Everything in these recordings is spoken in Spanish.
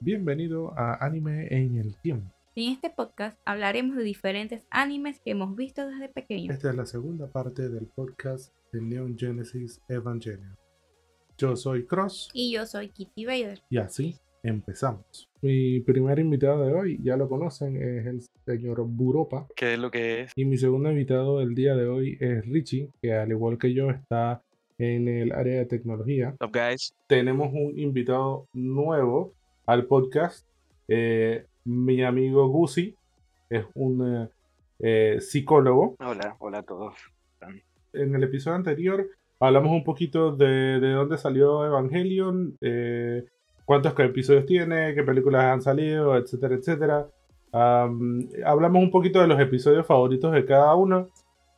Bienvenido a Anime en el Tiempo. En este podcast hablaremos de diferentes animes que hemos visto desde pequeños. Esta es la segunda parte del podcast de Neon Genesis Evangelion. Yo soy Cross Y yo soy Kitty Vader. y así empezamos. Mi primer invitado de hoy, ya lo conocen, es el señor Buropa. ¿Qué es lo que es? Y mi segundo invitado del día de hoy es Richie, que al igual que yo está en el área de tecnología. Up, guys? tenemos un invitado nuevo al podcast. Eh, mi amigo Gusi es un eh, eh, psicólogo. Hola, hola a todos. En el episodio anterior hablamos un poquito de, de dónde salió Evangelion, eh, cuántos episodios tiene, qué películas han salido, etcétera, etcétera. Am, hablamos un poquito de los episodios favoritos de cada uno.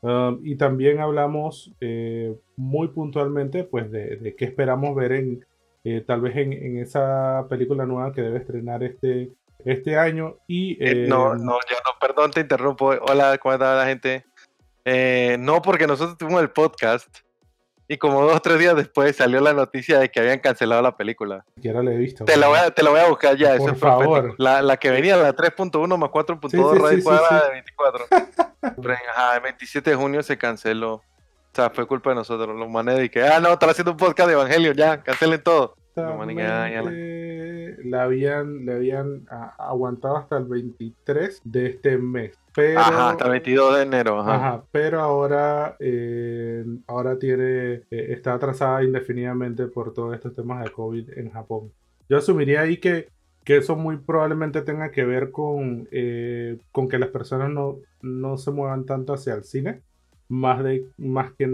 Um, y también hablamos eh, muy puntualmente pues de, de qué esperamos ver en eh, tal vez en, en esa película nueva que debe estrenar este, este año y Eh, eh, no, no, yo no, perdón, te interrumpo. Hola, ¿cómo está la gente? Eh, no, porque nosotros tuvimos el podcast y como dos o tres días después salió la noticia de que habían cancelado la película. siquiera la he visto. Te la voy a, te la voy a buscar ya, Por eso favor. La, la que venía, la 3.1 más 4.2 Sí, sí, sí, de 24. Pero, ajá, el 27 de junio se canceló. O sea, fue culpa de nosotros, los manes de que, ah, no, están haciendo un podcast de Evangelio, ya, cancelen todo. No, man, ya, ya la- Exactamente, la habían, le habían aguantado hasta el 23 de este mes. Pero, Ajá, hasta el 22 de enero, ajá. Ajá, pero ahora, eh, ahora tiene, eh, está atrasada indefinidamente por todos estos temas de COVID en Japón. Yo asumiría ahí que, que eso muy probablemente tenga que ver con, eh, con que las personas no, no se muevan tanto hacia el cine, más, de, más que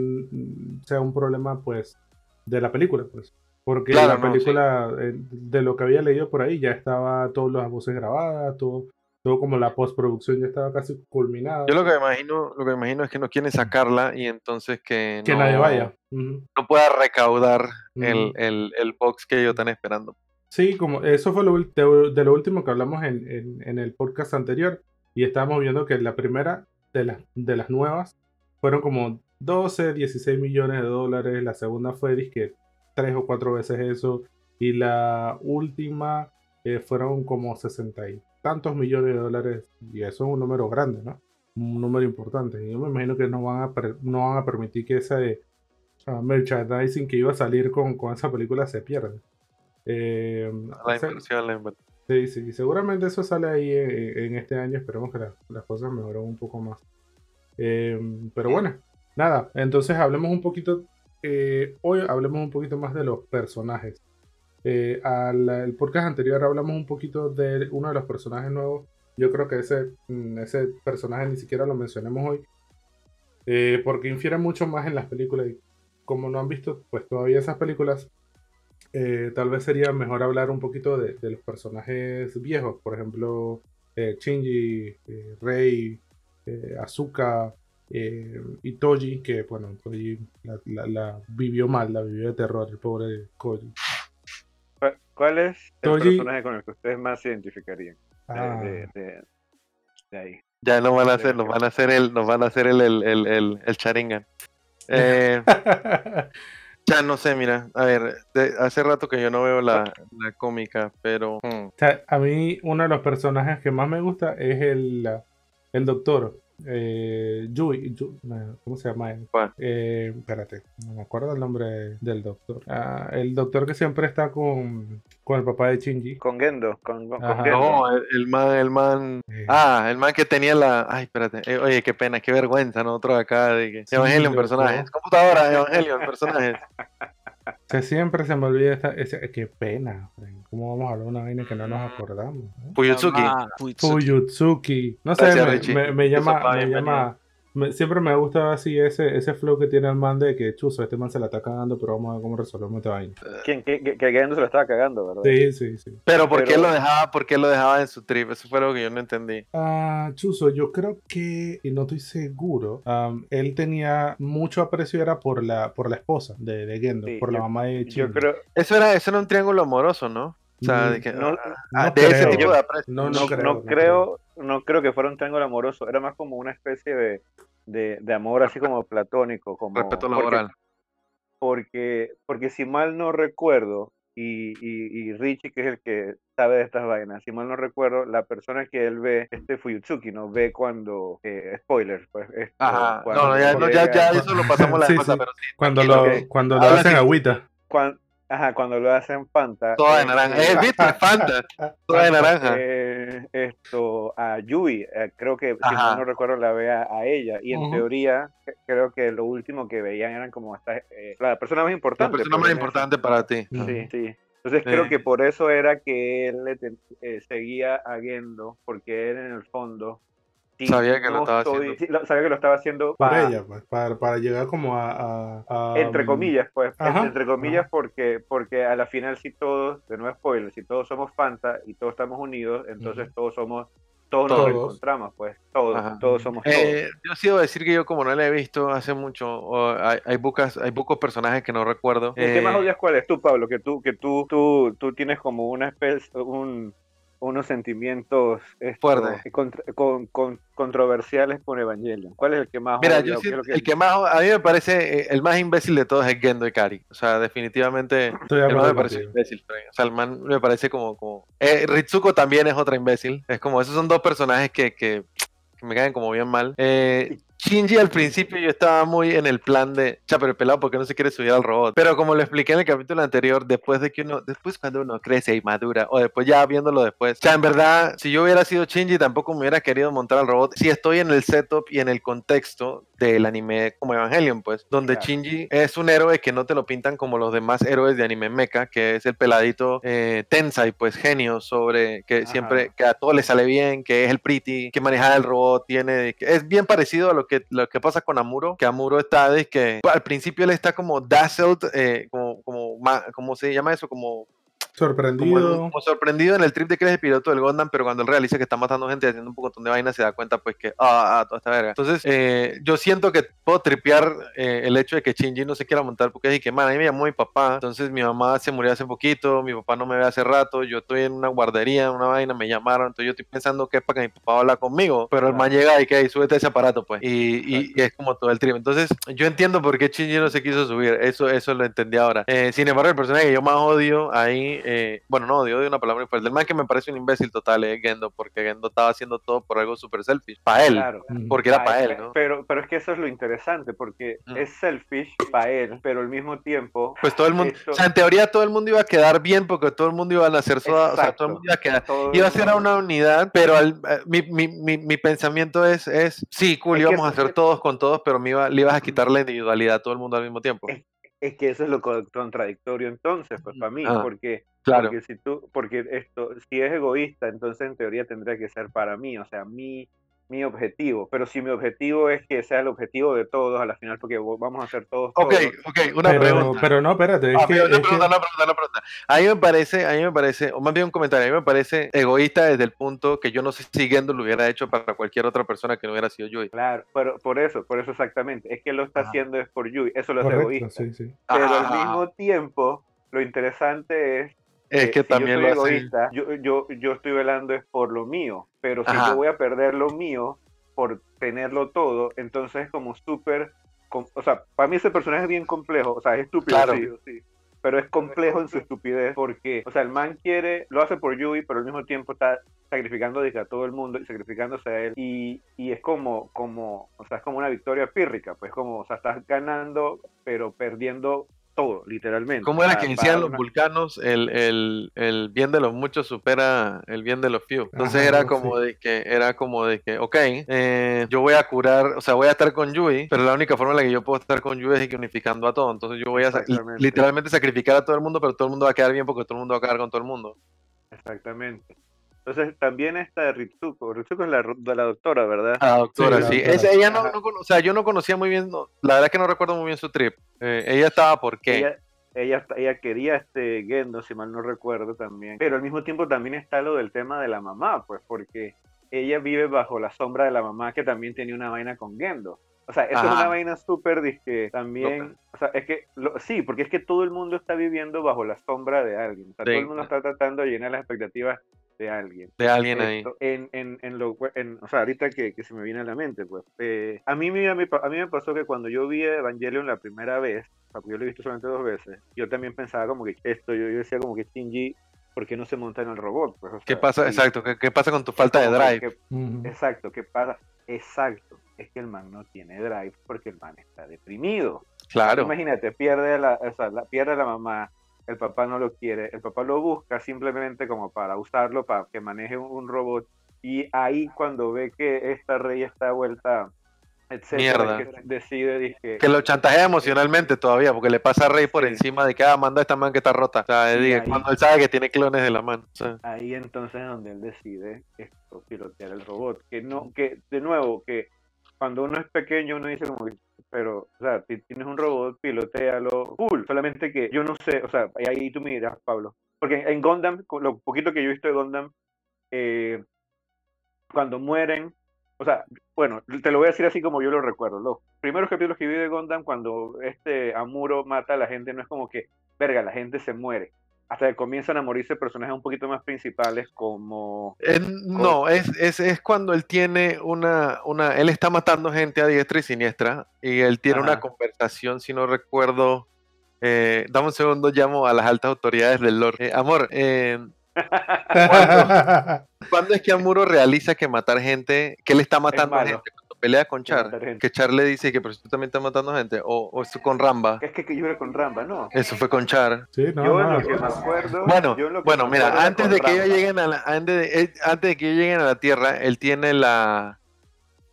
sea un problema pues de la película, pues. Porque Claro, la no, sí. película, eh, de lo que había leído por ahí, ya estaba todas las voces grabadas, todo, todo como la postproducción ya estaba casi culminada. Yo lo que me imagino, lo que imagino es que no quieren sacarla y entonces que, que no, nadie vaya. No pueda recaudar el, el, el box que ellos están esperando. Sí, como eso fue lo, de lo último que hablamos en, en- en el podcast anterior y estábamos viendo que la primera de las, de las nuevas fueron como 12, 16 millones de dólares, la segunda fue disque tres o cuatro veces eso y la última eh, fueron como 60 y tantos millones de dólares y eso es un número grande, ¿no? Un número importante y yo me imagino que no van a, no van a permitir que ese ah, merchandising que iba a salir con, con esa película se pierda. Eh, La inversión, la inversión. Sí, sí, seguramente eso sale ahí en, en este año. Esperemos que la- las cosas mejoren un poco más. Eh, pero bueno, nada, entonces hablemos un poquito. eh, hoy hablemos un poquito más de los personajes. Eh, al el podcast anterior hablamos un poquito de uno de los personajes nuevos. Yo creo que ese, mm, ese personaje ni siquiera lo mencionemos hoy. eh, porque infiere mucho más en las películas. Y como no han visto, pues todavía esas películas, tal vez sería mejor hablar un poquito de, de los personajes viejos, por ejemplo, Shinji, Rei, eh, Asuka eh, y Toji, que bueno, Toji la, la- la vivió mal, la vivió de terror, el pobre Koji. ¿Cuál- ¿Cuál es el Toji- personaje con el que ustedes más se identificarían? De, Ah, de- de- de ahí. Ya nos van a hacer, nos van a hacer el, nos van a hacer el, el, el, el, el Sharingan. Eh, ya no sé, mira, a ver, de- hace rato que yo no veo la, la cómica, pero hmm, O sea, a mí uno de los personajes que más me gusta es el, el doctor. Eh, Yui, Yu- no, ¿cómo se llama él? ¿Cuál? Eh, espérate, no me acuerdo el nombre del doctor. Ah, el doctor que siempre está con, con el papá de Shinji. Con Gendo, con, con. Gendo. no, el, el man, el man, Eh, ah, el man que tenía la, ay, espérate, eh, oye, qué pena, qué vergüenza, nosotros acá, de que, Sí, Evangelion, personajes, computadora, Evangelion, personajes. o sea, siempre se me olvida esta, ese- qué pena. ¿Cómo vamos a hablar de una vaina que no nos acordamos? no? Fuyutsuki, Ah, Fuyutsuki. No sé, Gracias, me, me- me Eso llama, va, me llama, me- siempre me ha gustado así ese, ese flow que tiene el man de que chuzo, este man se la está cagando, pero vamos a ver cómo resolvemos esta vaina. ¿Quién? Que, que, se lo estaba cagando, ¿verdad? Sí, sí, sí. pero ¿por qué Pero- lo dejaba, por qué lo dejaba en su trip? Eso fue lo que yo no entendí. Ah, chuzo, yo creo que, y no estoy seguro, am, él tenía mucho aprecio era por la, por la esposa de, de Gendo, Sí, por la yo- mamá de Yo Shinji. creo, Eso era, eso era un triángulo amoroso, ¿no? O sea, de que, no, ah, no de ese creo. tipo de aprecio. No, no, no creo. no no creo, no creo que fuera un triángulo amoroso, era más como una especie de, de, de amor así como platónico, como Respeto laboral. porque, porque si mal no recuerdo, y, y, y Richie, que es el que sabe de estas vainas. Si mal no recuerdo, la persona que él ve, este Fuyutsuki, ¿no? Ve cuando, eh, spoilers, pues. esto, Ajá. cuando No, no, ya, no, ya, llega- ya eso lo pasamos la Sí, pero sí. Cuando lo, que cuando lo hacen agüita. cuan- ajá, cuando lo hacen Fanta. Toda de este, naranja. Eh, ¿viste? Fanta. Toda de naranja. eh, esto a Yui, eh, creo que si Ajá. no recuerdo la ve a, ella y en teoría creo que lo último que veían eran como esta, eh, la persona más La importante. persona pues, más importante para ti. Sí, sí. Entonces creo Eh. que por eso era que él le eh, seguía a Gendo, porque él en el fondo Sabía que lo estaba estoy- haciendo. sí, sabía que lo estaba haciendo Por pa- ella, pues, para, para llegar como a... a- a- entre comillas, pues, Ajá, entre comillas, ajá. porque, porque a la final si todos, de nuevo spoiler, si todos somos Fanta y todos estamos unidos, entonces todos somos, todos, Todos. nos encontramos, pues, todos, Ajá. todos somos todos. Eh, yo sí debo decir que yo como no la he visto hace mucho, hay, hay, pocas, hay pocos personajes que no recuerdo. ¿El que más Eh, odias cuál es tú, Pablo? Que tú, que tú, tú, tú tienes como una especie, un, unos sentimientos esto, Fuertes. contra- con, con- controversiales con Evangelion. ¿Cuál es el que más Mira, yo siento- que- el que más, a mí me parece, eh, el más imbécil de todos es Gendo Ikari. O sea, definitivamente, el acuerdo me parece imbécil. O sea, el man me parece como, como... Eh, Ritsuko también es otra imbécil. Es como, esos son dos personajes que, que, que me caen como bien mal. Eh, Shinji al principio yo estaba muy en el plan de, cha, pero el pelado, ¿por qué no se quiere subir al robot? Pero como lo expliqué en el capítulo anterior, después de que uno, después cuando uno crece y madura, o después ya viéndolo después, ya en verdad, si yo hubiera sido Shinji, tampoco me hubiera querido montar al robot. Si estoy en el setup y en el contexto del anime como Evangelion, pues, donde Claro. Shinji es un héroe que no te lo pintan como los demás héroes de anime mecha, que es el peladito eh, Tensai, pues genio sobre que Ajá. siempre, que a todo le sale bien, que es el pretty, que maneja el robot, tiene, que es bien parecido a lo lo que pasa con Amuro, que Amuro está de que al principio él está como dazzled, eh, como, como, ma- ¿cómo se llama eso? Como Sorprendido. como sorprendido en el trip de que eres el piloto del Gundam, pero cuando él realiza que está matando gente y haciendo un montón de vainas, se da cuenta pues que, ah, ah, toda esta verga. Entonces, eh, yo siento que puedo tripear eh, el hecho de que Shinji no se quiera montar porque es que, man, a mí me llamó mi papá, entonces mi mamá se murió hace poquito, mi papá no me ve hace rato, yo estoy en una guardería, una vaina, me llamaron, entonces yo estoy pensando que es para que mi papá habla conmigo, pero el man llega y que "Ey, súbete a ese aparato, pues, y, y- y es como todo el trip. Entonces, yo entiendo por qué Shinji no se quiso subir, eso, eso lo entendí ahora. Eh, sin embargo, el personaje que yo más odio ahí, eh, bueno, no odio, odio una palabra fuerte, el man que me parece un imbécil total es Gendo, porque Gendo estaba haciendo todo por algo súper selfish, para él, Claro. Ujú. porque era para él, ¿no? Pero, pero es que eso es lo interesante, porque Mm. es selfish para él, pero al mismo tiempo. Pues todo el mundo, esto- o sea, en teoría todo el mundo iba a quedar bien porque todo el mundo iba a nacer soda, o sea, todo el mundo iba a quedar, todo iba a ser a una unidad, pero al- eh, mi, mi, mi, mi pensamiento es, es, sí, cool, Es que íbamos a hacer todos con todos, pero me iba, le ibas a quitar la individualidad a todo el mundo al mismo tiempo. Es- Es que eso es lo co- contradictorio entonces, pues para mí, Ah, porque, Claro. porque si tú, porque esto, si es egoísta, entonces en teoría tendría que ser para mí, o sea, mi, mi objetivo. Pero si mi objetivo es que sea el objetivo de todos, a la final, porque vamos a hacer todos. Ok, todos, ok, una Pero, pregunta. pero no, espérate. Es Ah, que, una es que- pregunta, una pregunta, una pregunta. A mí me parece, a mí me parece, o más bien un comentario, a mí me parece egoísta desde el punto que yo no sé si Gendo lo hubiera hecho para cualquier otra persona que no hubiera sido Yui. Claro, pero por eso, por eso exactamente. Es que lo está haciendo es por Yui, eso lo hace correcto, egoísta. sí, sí. Pero al mismo tiempo, lo interesante es Es que si también yo lo soy hace. egoísta, yo, yo, yo estoy velando es por lo mío, pero si Ajá. yo voy a perder lo mío por tenerlo todo, entonces es como súper, o sea, para mí ese personaje es bien complejo, o sea, es estúpido, Claro. sí, sí, pero es complejo en su estupidez porque, o sea, el man quiere, lo hace por Yui, pero al mismo tiempo está sacrificando a todo el mundo y sacrificándose a él y, y es como, como, o sea, es como una victoria pírrica, pues como, o sea, estás ganando pero perdiendo todo, literalmente. ¿Cómo era que decían los una- vulcanos? El, el, el bien de los muchos supera el bien de los few. Entonces Ajá, era como de que, era como de que, ok, eh, yo voy a curar, o sea, voy a estar con Yui, pero la única forma en la que yo puedo estar con Yui es unificando a todo. Entonces yo voy a literalmente sacrificar a todo el mundo, pero todo el mundo va a quedar bien porque todo el mundo va a quedar con todo el mundo. Exactamente. Entonces también está Ritsuko. Ritsuko es la, de la doctora, ¿verdad? Ah, doctora, Sí, la sí. doctora. Esa- ella no, no o sea, yo no conocía muy bien, no, la verdad es que no recuerdo muy bien su trip. Eh, ella estaba por qué. Ella, ella, ella quería este Gendo, si mal no recuerdo también. Pero al mismo tiempo también está lo del tema de la mamá, pues porque ella vive bajo la sombra de la mamá que también tenía una vaina con Gendo. O sea, eso es Ajá. una vaina súper disque también, o sea, es que, lo- sí, porque es que todo el mundo está viviendo bajo la sombra de alguien. O sea, todo Sí. el mundo está tratando de llenar las expectativas de alguien. De alguien ahí. Esto, En, en, en lo, en, o sea, ahorita que, que se me viene a la mente, pues. eh, a, mí, me- a, mí, a mí me pasó que cuando yo vi Evangelion la primera vez, o sea, porque yo lo he visto solamente dos veces, yo también pensaba como que esto, yo, yo decía como que Shinji, ¿por qué no se monta en el robot? Pues, o ¿Qué sea, pasa? y- Exacto. ¿Qué, qué pasa con tu falta de que- drive? que- Ujú. exacto, ¿qué pasa? Exacto, es que el man no tiene drive porque el man está deprimido. Claro. Imagínate, pierde a la, o sea, la- pierde a la mamá, el papá no lo quiere, el papá lo busca simplemente como para usarlo, para que maneje un, robot, y ahí cuando ve que esta rey está vuelta, etcétera, Mierda. que decide, dice, Que lo chantajea emocionalmente todavía, porque le pasa a Rey por Sí. encima de que ah, manda a esta man que está rota. O sea, Y diga, ahí- cuando él sabe que tiene clones de la mano. O sea, ahí entonces es donde él decide esto, pilotear el robot, que no, que de nuevo, que cuando uno es pequeño uno dice como que, pero, o sea, tienes un robot, pilotealo, cool, solamente que yo no sé, o sea, ahí- tú me dirás, Pablo, porque en Gundam, lo poquito que yo he visto de Gundam, eh, cuando mueren, o sea, bueno, te lo voy a decir así como yo lo recuerdo, los primeros capítulos que vi de Gundam, cuando este Amuro mata a la gente, no es como que, verga, la gente se muere, hasta que comienzan a morirse personajes un poquito más principales como... eh, no, es, es, es cuando él tiene una, una. Él está matando gente a diestra y siniestra. Y él tiene una conversación, si no recuerdo. Eh, dame un segundo, llamo a las altas autoridades del Lord. Eh, amor, eh, ¿cuándo es que Amuro realiza que matar gente, que él está matando a gente? Pelea con Que Char, que Char le dice que pero si tú también estás matando gente, o, o esto con Ramba. Es que, que yo era con Ramba, ¿no? Eso fue con Char. Sí, no, yo en no. lo que me acuerdo... Bueno, yo en lo que bueno, me mira, antes de que ellos lleguen a la, antes de, eh, antes de que ellos lleguen a la Tierra, él tiene la,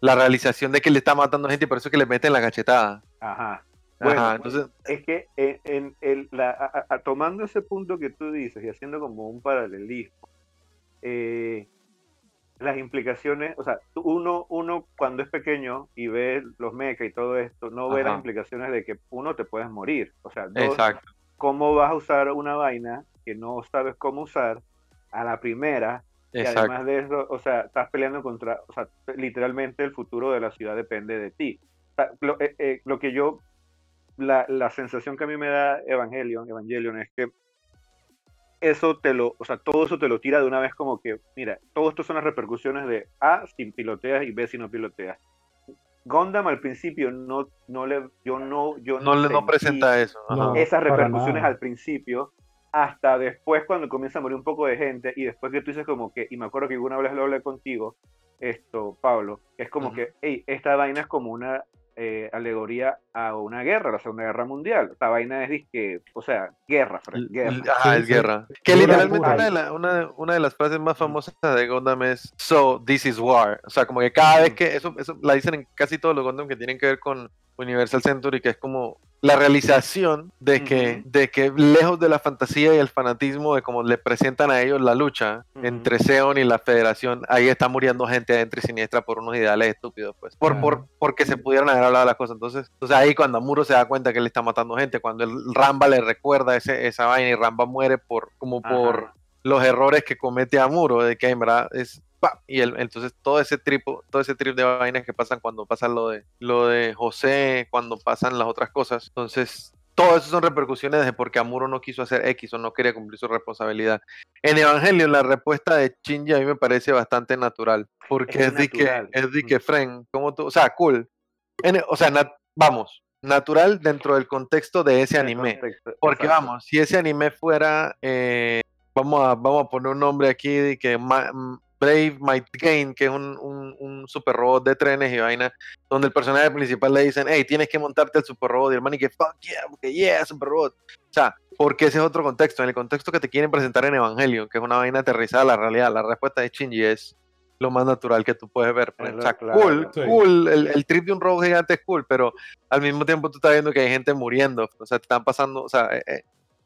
la realización de que le está matando gente y por eso es que le meten la cachetada. Ajá. Bueno, Ajá, entonces, es que en, en el, la, a- a- a- tomando ese punto que tú dices y haciendo como un paralelismo, eh, las implicaciones, o sea, uno, uno cuando es pequeño y ve los mecha y todo esto, no ve las Ajá. implicaciones de que uno te puedes morir. O sea, dos, exacto. ¿cómo vas a usar una vaina que no sabes cómo usar a la primera? Y Exacto. además de eso, o sea, estás peleando contra, o sea, literalmente el futuro de la ciudad depende de ti. O sea, lo, eh, eh, lo que yo, la, la sensación que a mí me da Evangelion, Evangelion es que eso te lo, o sea, todo eso te lo tira de una vez como que, mira, todo esto son las repercusiones de A si piloteas y B si no piloteas. Gundam al principio no, no le, yo no, yo No, le no presenta eso. ajá. Esas repercusiones al principio, hasta después cuando comienza a morir un poco de gente y después que tú dices como que, y me acuerdo que alguna vez lo hablé contigo, esto, Pablo, es como que, hey, esta vaina es como una eh, alegoría a una guerra, la Segunda Guerra Mundial. Esta vaina es disque, o sea, guerra, Fred, guerra. Sí, es guerra. Que literalmente una de, la- una, una de las frases más famosas de Gundam es So, this is war. O sea, como que cada vez que eso, eso la dicen en casi todos los Gundam que tienen que ver con Universal Century, que es como la realización de que, de que lejos de la fantasía y el fanatismo de cómo le presentan a ellos la lucha entre Seon y la Federación, ahí está muriendo gente adentro y siniestra por unos ideales estúpidos, pues. Por, por, porque se pudieron haber hablado las cosas. Entonces, entonces ahí cuando Amuro se da cuenta que él está matando gente, cuando el Ramba le recuerda ese, esa vaina y Ramba muere por, como por los errores que comete Amuro, de que en verdad es pa, y el- entonces todo ese trip, todo ese trip de vainas que pasan cuando pasa lo de lo de José, cuando pasan las otras cosas. Entonces, todo eso son repercusiones de por qué Amuro no quiso hacer X o no quería cumplir su responsabilidad. En Evangelion la respuesta de Shinji a mí me parece bastante natural, porque Es es, de que natural. es de que Fren, como tú, o sea, cool. En- o sea, nat- vamos, natural dentro del contexto de ese anime. contexto, Porque exacto. vamos, si ese anime fuera, eh, vamos, a, vamos a poner un nombre aquí de que Ma- Brave Might Gain, que es un, un, un super robot de trenes y vaina, donde el personaje principal le dicen, hey, tienes que montarte el super robot, y el man y que, fuck yeah, porque yeah, super robot. O sea, porque ese es otro contexto, en el contexto que te quieren presentar en Evangelion, que es una vaina aterrizada a la realidad, la respuesta de Shinji es lo más natural que tú puedes ver. pues. Es O sea, claro. cool, Sí. cool, el, el trip de un robot gigante es cool, pero al mismo tiempo tú estás viendo que hay gente muriendo, o sea, te están pasando, o sea, eh, eh,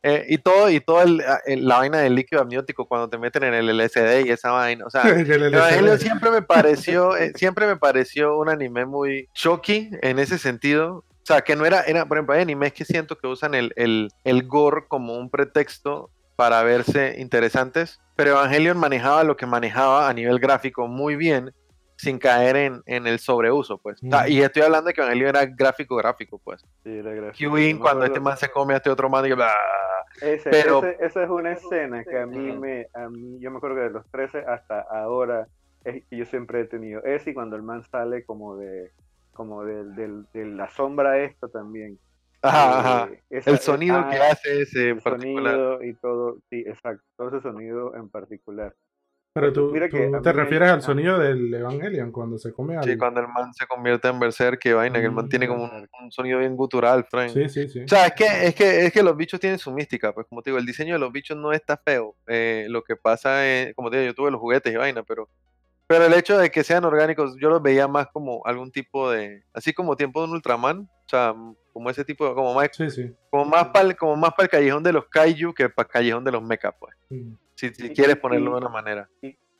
eh, y todo, y todo el- el- la vaina del líquido amniótico cuando te meten en el LSD y esa vaina, o sea, Evangelio siempre me pareció, eh, siempre me pareció un anime muy shocky en ese sentido. O sea, que no era, era por ejemplo, hay animes que siento que usan el, el, el gore como un pretexto para verse interesantes, pero Evangelion manejaba lo que manejaba a nivel gráfico muy bien, sin caer en, en el sobreuso, pues. O sea, Ujú. y estoy hablando de que Evangelion era gráfico, gráfico, pues. Sí, era cuando este man se come a este otro man y bla, Ese- Pero- ese- esa es una escena que a mí me, a mí, yo me acuerdo que de los 13 hasta ahora, es que yo siempre he tenido ese y cuando el man sale como de, como del- del- de, la sombra esto también. Ajá, ajá. Eh, esa- El sonido ah, que hace ese en el particular. sonido y todo, sí, exacto, todo ese sonido en particular. Pero tú, Mira que tú te refieres al sonido del Evangelion cuando se come Sí, algo. cuando el man se convierte en berserk, que vaina, que el man Mm, tiene como un, un sonido bien gutural, Frank. Sí, sí, sí. O sea, es que, es, que, es que los bichos tienen su mística, pues como te digo, el diseño de los bichos no está feo. Eh, lo que pasa es, como te digo, yo tuve los juguetes y vaina, pero, pero el hecho de que sean orgánicos, yo los veía más como algún tipo de, así como tiempo de un Ultraman, o sea, como ese tipo, como más, Sí, sí. como más para como más para el callejón de los kaiju que para el callejón de los mecha, pues, Mm. Si, si Y- quieres y- ponerlo de y- una manera.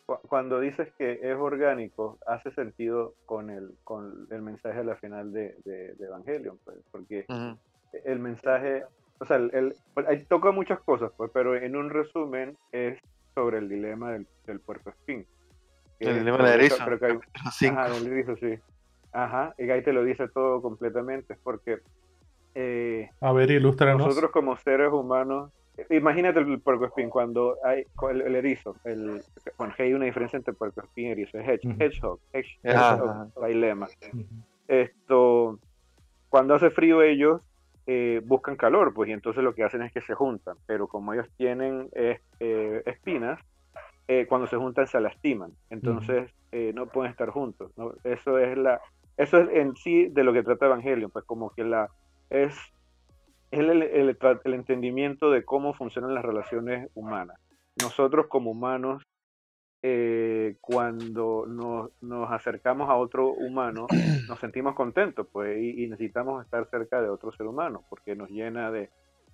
Cu- Cuando dices que es orgánico, hace sentido con el, con el mensaje a la final de, de, de Evangelion, pues, porque el mensaje, o sea, el, el- pues, toca muchas cosas, pues, pero en un resumen es sobre el dilema del, del puerco espín. que El es- dilema que- erizo. creo que hay-. Ajá, del erizo, sí. Ajá, y ahí te lo dice todo completamente, porque eh, A ver, ilústranos. nosotros como seres humanos, imagínate el puercoespín cuando hay el, el erizo, el, bueno, que hay una diferencia entre puercoespín y erizo, es hedge- hedgehog, hedge- hedgehog dilema. Esto, cuando hace frío ellos eh, buscan calor, pues y entonces lo que hacen es que se juntan, pero como ellos tienen eh, eh, espinas, eh, cuando se juntan se lastiman, entonces eh, no pueden estar juntos. ¿no? Eso es la, eso es en sí de lo que trata Evangelion, pues como que la es es el, el- el entendimiento de cómo funcionan las relaciones humanas. Nosotros como humanos, eh, cuando nos, nos acercamos a otro humano, nos sentimos contentos pues, y, y necesitamos estar cerca de otro ser humano, porque nos llena de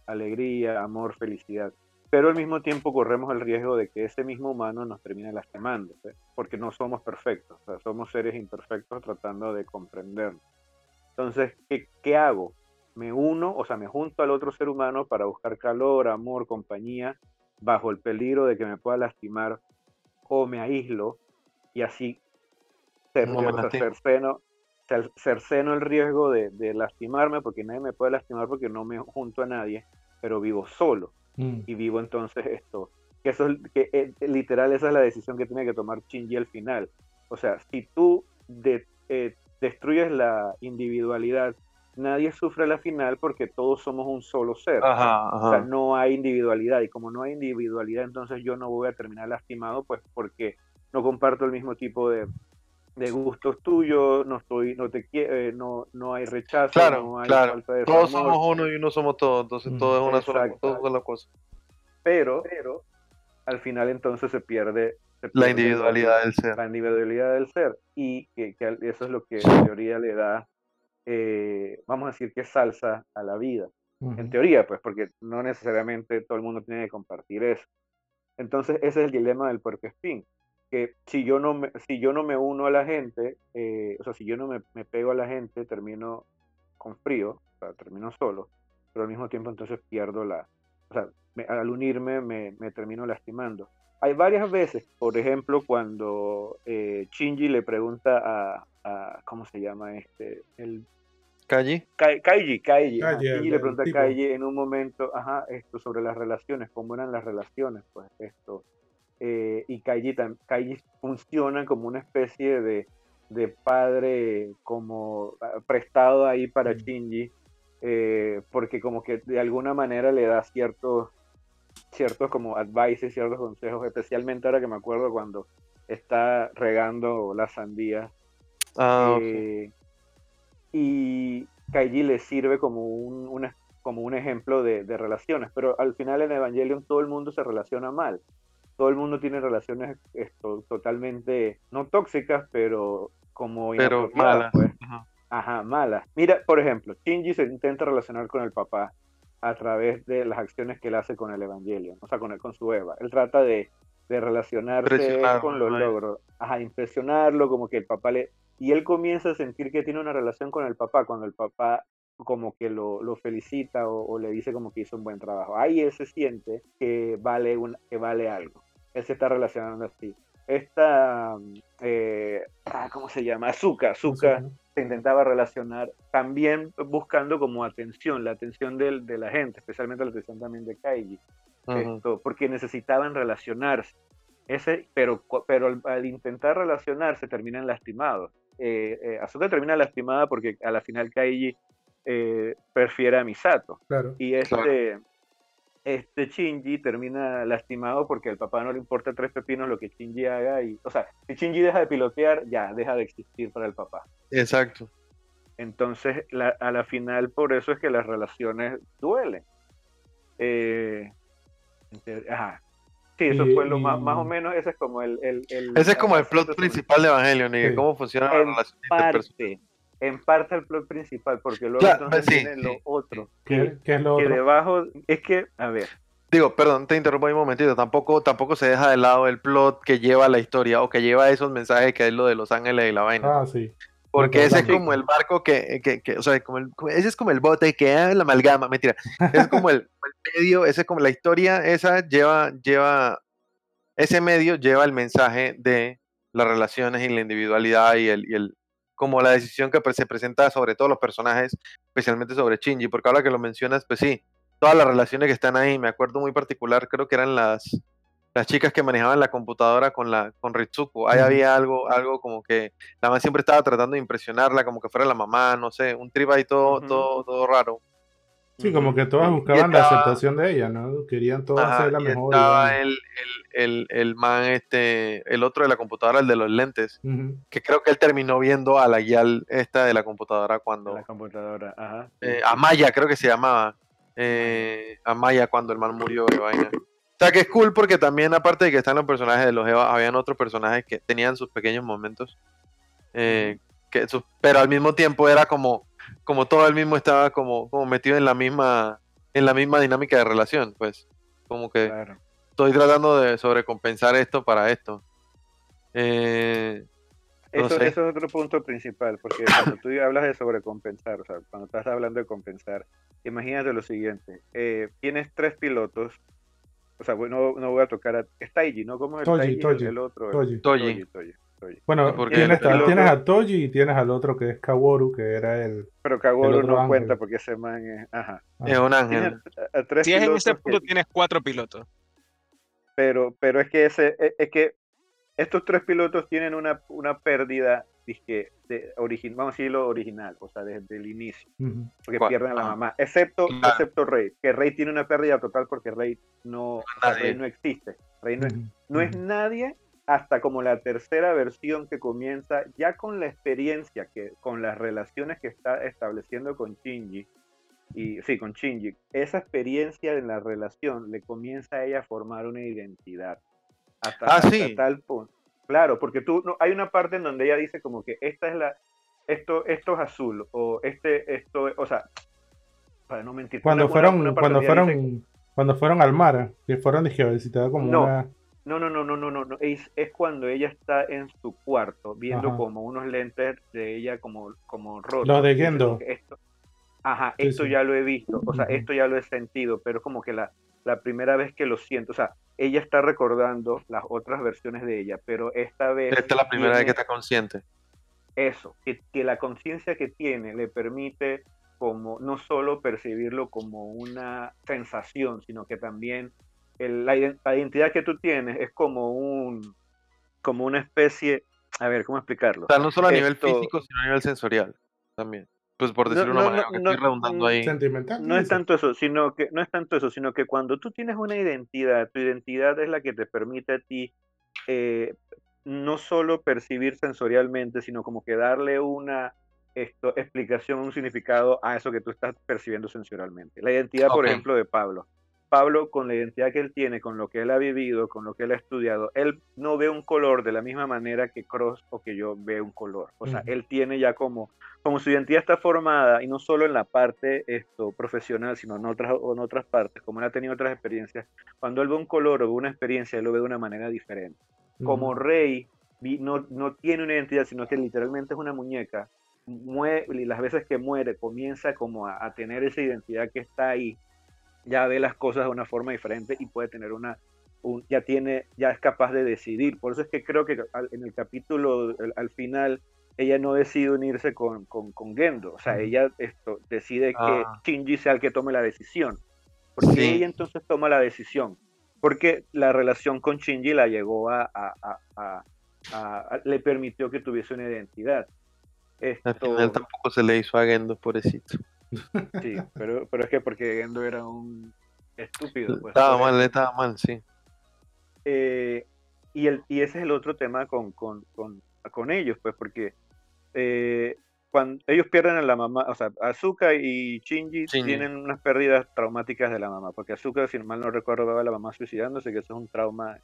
alegría, amor, felicidad. Pero al mismo tiempo corremos el riesgo de que ese mismo humano nos termine lastimando, ¿sí? porque no somos perfectos, o sea, somos seres imperfectos tratando de comprendernos. Entonces, ¿qué, qué hago? Me uno, o sea, me junto al otro ser humano para buscar calor, amor, compañía, bajo el peligro de que me pueda lastimar, o me aíslo y así cer- No me o sea, lastimo. cerceno, cer- cerceno el riesgo de, de lastimarme, porque nadie me puede lastimar porque no me junto a nadie, pero vivo solo Mm. y vivo entonces esto. Que eso es, que eh, literal esa es la decisión que tiene que tomar Shinji al final. O sea, si tú de- eh, destruyes la individualidad, nadie sufre la final porque todos somos un solo ser. Ajá, O sea, ajá. no hay individualidad y como no hay individualidad, entonces yo no voy a terminar lastimado, pues porque no comparto el mismo tipo de, de gustos tuyos, no estoy, no te eh, no, no hay rechazo, Claro, no hay claro. falta de Todos desamor. somos uno y uno somos todos, entonces Mm. todo es una sola, cosa. pero, pero al final entonces se pierde, se La individualidad del ser. la individualidad del ser y que, que eso es lo que en teoría le da, eh, vamos a decir que salsa a la vida. En teoría, pues, porque no necesariamente todo el mundo tiene que compartir eso. Entonces, ese es el dilema del puercoespín, que si yo no me, si yo no me uno a la gente, eh, o sea, si yo no me, me pego a la gente, termino con frío, o sea, termino solo, pero al mismo tiempo entonces pierdo la, o sea, me- al unirme me, me termino lastimando. Hay varias veces, por ejemplo, cuando eh, Shinji le pregunta a, a, ¿cómo se llama este? El Calle. Kai- Kaiji, Kaiji, ajá, Kaiji, el- Shinji le pregunta a. Kaiji en un momento, ajá, esto sobre las relaciones, cómo eran las relaciones, pues esto. eh, y Kaiji, tam- Kaiji funciona como una especie de, de padre como ah, prestado ahí para Mm. Shinji, eh, porque como que de alguna manera le da ciertos, ciertos como advices, ciertos consejos, especialmente ahora que me acuerdo cuando está regando las sandías Ah, eh, y Kaiji le sirve como un, una- como un ejemplo de, de relaciones, pero al final en Evangelion todo el mundo se relaciona mal. Todo el mundo tiene relaciones esto, totalmente, no tóxicas, pero como Pero malas. pues. Ajá. Ajá, malas. Mira, por ejemplo, Shinji se intenta relacionar con el papá a través de las acciones que él hace con el Evangelion, o sea, con, el, con su Eva. Él trata de, de relacionarse con los logros, ajá, impresionarlo, como que el papá le... Y él comienza a sentir que tiene una relación con el papá, cuando el papá como que lo, lo felicita o, o le dice como que hizo un buen trabajo. Ahí él se siente que vale, un, que vale algo. Él se está relacionando así. Esta, eh, ah, ¿cómo se llama? Azuka, Azuka se intentaba relacionar, también buscando como atención, la atención del, de la gente, especialmente la atención también de Kaiji, esto, porque necesitaban relacionarse. Ese, pero pero al, intentar relacionarse terminan lastimados. Eh, eh, termina lastimada porque a la final Kaiji eh, prefiere a Misato. Claro. Y este, este Shinji termina lastimado porque al papá no le importa tres pepinos lo que Shinji haga. Y, o sea, si Shinji deja de pilotear, ya deja de existir para el papá. Exacto. Entonces, a la final, por eso es que las relaciones duelen. Eh, ajá. Sí, eso fue lo más, más o menos, ese es como el... el, ese es como el plot principal de Evangelion, y cómo funciona la relación parte, en parte el plot principal, porque luego entonces viene lo otro. ¿Qué, es lo que debajo, es que, a ver. Digo, perdón, te interrumpo un momentito. Tampoco, tampoco se deja de lado el plot que lleva la historia o que lleva esos mensajes que es lo de Los Ángeles y la vaina. Ah, sí. Porque ese es como el barco que, que, que, o sea, como el, ese es como el bote que es la amalgama, mentira. Es como el, el, medio, ese es como la historia, esa lleva, lleva, ese medio lleva el mensaje de las relaciones y la individualidad y el, y el, como la decisión que se presenta sobre todos los personajes, especialmente sobre Shinji, porque ahora que lo mencionas, pues sí, todas las relaciones que están ahí, me acuerdo muy particular, creo que eran las, las chicas que manejaban la computadora con la con Ritsuko, ahí había algo, algo como que la mamá siempre estaba tratando de impresionarla, como que fuera la mamá, no sé, un trip ahí todo, todo, todo raro. Sí, como que todas buscaban la aceptación de ella, ¿no? Querían todas hacer la mejor. Estaba el, el, el, man, este, el otro de la computadora, el de los lentes, que creo que él terminó viendo a la guía esta de la computadora cuando... La computadora, ajá. Eh, Amaya, creo que se llamaba. Eh, Amaya cuando el man murió de vaina. Sea que es cool porque también, aparte de que están los personajes de los Eva, habían otros personajes que tenían sus pequeños momentos. Eh, que pero al mismo tiempo era como como todo el mismo estaba como, como metido en la misma en la misma dinámica de relación, pues como que estoy tratando de sobrecompensar esto para esto. Eh, eso, es otro punto principal, porque cuando tú hablas de sobrecompensar, o sea, cuando estás hablando de compensar, imagínate lo siguiente, eh, tienes tres pilotos, o sea, no, no voy a tocar a... Es Taiji, ¿no? ¿Cómo es El, otro? Toji. Toji. Bueno, tienes, a Toji y tienes al otro que es Kaworu, que era el. Pero Kaworu no cuenta porque ese man es. Ajá. Es un ángel. si es en ese punto, tienes cuatro pilotos. Pero, pero es que ese, e, es que estos tres pilotos tienen una, una pérdida, de, origin, vamos a decirlo original, o sea, desde el inicio, porque pierden a la mamá, excepto, excepto Rey, que Rey tiene una pérdida total porque Rey no, Rey no existe, Rey no, es, no es nadie hasta como la tercera versión que comienza ya con la experiencia, que, con las relaciones que está estableciendo con Shinji, y sí, con Shinji, esa experiencia en la relación le comienza a ella a formar una identidad. Hasta, ah, sí. tal punto. Claro, porque tú, no, hay una parte en donde ella dice como que esta es la, esto, esto es azul, o este, esto, o sea, para no mentir. Cuando fueron, cuando fueron, cuando fueron al mar, que fueron, dije, da como una no, no, no, no, no, no, no. Es, es cuando ella está en su cuarto viendo como unos lentes de ella como, como rotos. Lo de Gendo. Esto, ajá, esto ya lo he visto, o sea, esto ya lo he sentido, pero es como que la, la primera vez que lo siento, o sea, ella está recordando las otras versiones de ella, pero esta vez... Esta es la primera vez que está consciente. Eso, que, que la conciencia que tiene le permite como no solo percibirlo como una sensación, sino que también la, identidad que tú tienes es como un como una especie, a ver, ¿cómo explicarlo? O sea, no solo a nivel físico, sino a nivel sensorial también. Pues por decirlo de una manera, que estoy redundando ahí. Sentimental. No es tanto eso, sino que no es tanto eso, sino que cuando tú tienes una identidad, tu identidad es la que te permite a ti eh, no solo percibir sensorialmente, sino como que darle una esto, explicación, un significado a eso que tú estás percibiendo sensorialmente. La identidad, por ejemplo, de Pablo. Pablo, con la identidad que él tiene, con lo que él ha vivido, con lo que él ha estudiado, él no ve un color de la misma manera que Cross o que yo veo un color. O sea, él tiene ya como, como su identidad está formada, y no solo en la parte esto, profesional, sino en otras, en otras partes, como él ha tenido otras experiencias, cuando él ve un color o ve una experiencia, él lo ve de una manera diferente. Como Rey no, no tiene una identidad, sino que literalmente es una muñeca, muere, y las veces que muere comienza como a, a tener esa identidad que está ahí ya ve las cosas de una forma diferente y puede tener una, ya tiene, ya es capaz de decidir. Por eso es que creo que en el capítulo, al, final, ella no decide unirse con, con, con Gendo. O sea, ella esto, decide que Ah. Shinji sea el que tome la decisión. ¿Por qué Sí. ella entonces toma la decisión? Porque la relación con Shinji la llegó a, a- a- a- le permitió que tuviese una identidad. Al Esto, final tampoco se le hizo a Gendo, pobrecito. Sí, pero, pero es que porque Gendo era un estúpido. pues, estaba mal, estaba mal, sí. Eh, y, el, y ese es el otro tema con, con, con, con ellos, pues, porque eh, cuando ellos pierden a la mamá, o sea, Azuka y Shinji, Shinji. tienen unas pérdidas traumáticas de la mamá, porque Azuka, si mal no recuerdo, ve a la mamá suicidándose, que eso es un trauma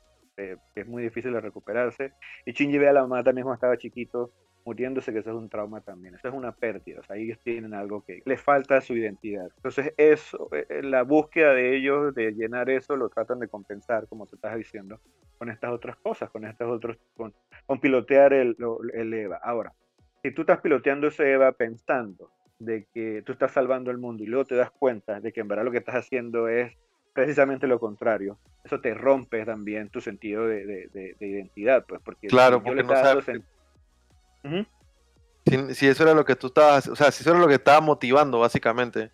que es muy difícil de recuperarse, y Shinji ve a la mamá también cuando estaba chiquito muriéndose, que eso es un trauma también, eso es una pérdida, o sea, ellos tienen algo que les falta su identidad. Entonces, eso, eh, eh, la búsqueda de ellos de llenar eso, lo tratan de compensar, como te estás diciendo, con estas otras cosas, con estas otros, con, con pilotear el, el EVA. Ahora, si tú estás piloteando ese EVA pensando de que tú estás salvando el mundo y luego te das cuenta de que en verdad lo que estás haciendo es precisamente lo contrario, eso te rompe también tu sentido de, de- de- de identidad, pues, porque Claro, no sabes- sen-. Si, si eso era lo que tú estabas, o sea, si eso era lo que estaba motivando, básicamente,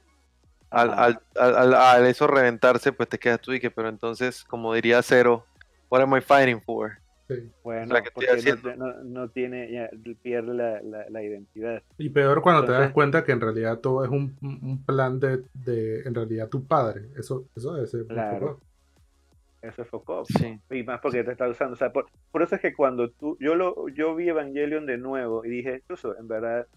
al, al, al- al eso reventarse, pues te quedas tú y que, pero entonces, como diría Cero, what am I fighting for? Sí. Bueno, sea, ¿qué estoy porque no, no- no tiene, ya, pierde la, la- la identidad. Y peor cuando te das Entonces- cuenta que en realidad todo es un, un plan de, de, en realidad, tu padre. Eso, eso debe ser Claro. Eso es Focus. Sí. Y más porque te está usando. O sea, por, por eso es que cuando tú. Yo lo yo vi Evangelion de nuevo y dije, incluso, en verdad,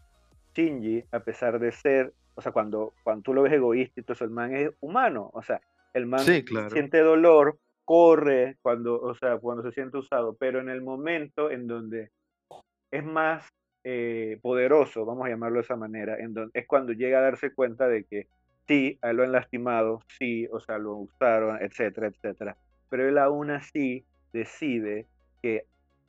Shinji, a pesar de ser. O sea, cuando, cuando tú lo ves egoísta y todo eso, el man es humano. O sea, el man Sí, claro. siente dolor, corre cuando, o sea, cuando se siente usado, pero en el momento en donde es más eh, poderoso, vamos a llamarlo de esa manera, en donde, es cuando llega a darse cuenta de que sí, a él lo han lastimado, sí, o sea, lo usaron, etcétera, etcétera, pero él aún así decide que,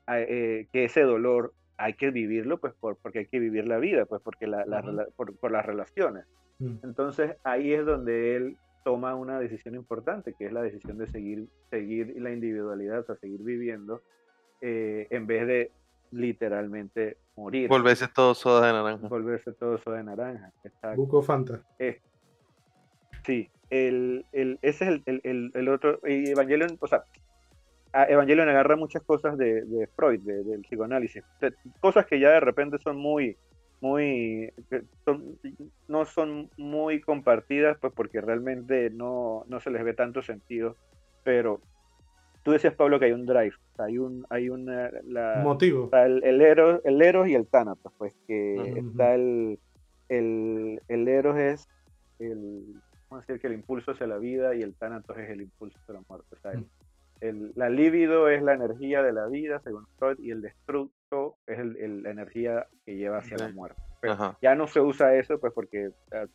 a- eh, que ese dolor hay que vivirlo, pues por, porque hay que vivir la vida, pues porque la, la Ujú. rela- por, por las relaciones. Mm. Entonces ahí es donde él toma una decisión importante, que es la decisión de seguir, seguir la individualidad, o sea, seguir viviendo, eh, en vez de literalmente morir, Volverse todo soda de naranja. volverse todo eso de naranja. Exacto. Buco Fanta. Sí, el, el, ese es el, el, el, el otro, y Evangelion, o sea, a- Evangelion agarra muchas cosas de, de Freud, de- del psicoanálisis, de- cosas que ya de repente son muy, muy, son- no son muy compartidas, pues porque realmente no, no se les ve tanto sentido, pero tú decías, Pablo, que hay un drive, hay un, hay la, Motivo. está el, el, Eros, el Eros y el Thanatos, pues que Ujú. está el, el, el Eros es el, vamos a decir que el impulso hacia la vida y el Thanatos es el impulso hacia la muerte. O sea, el- el- la libido es la energía de la vida, según Freud, y el destructo es el- el- la energía que lleva hacia la muerte. Pero Ajá. ya no se usa eso, pues porque ah,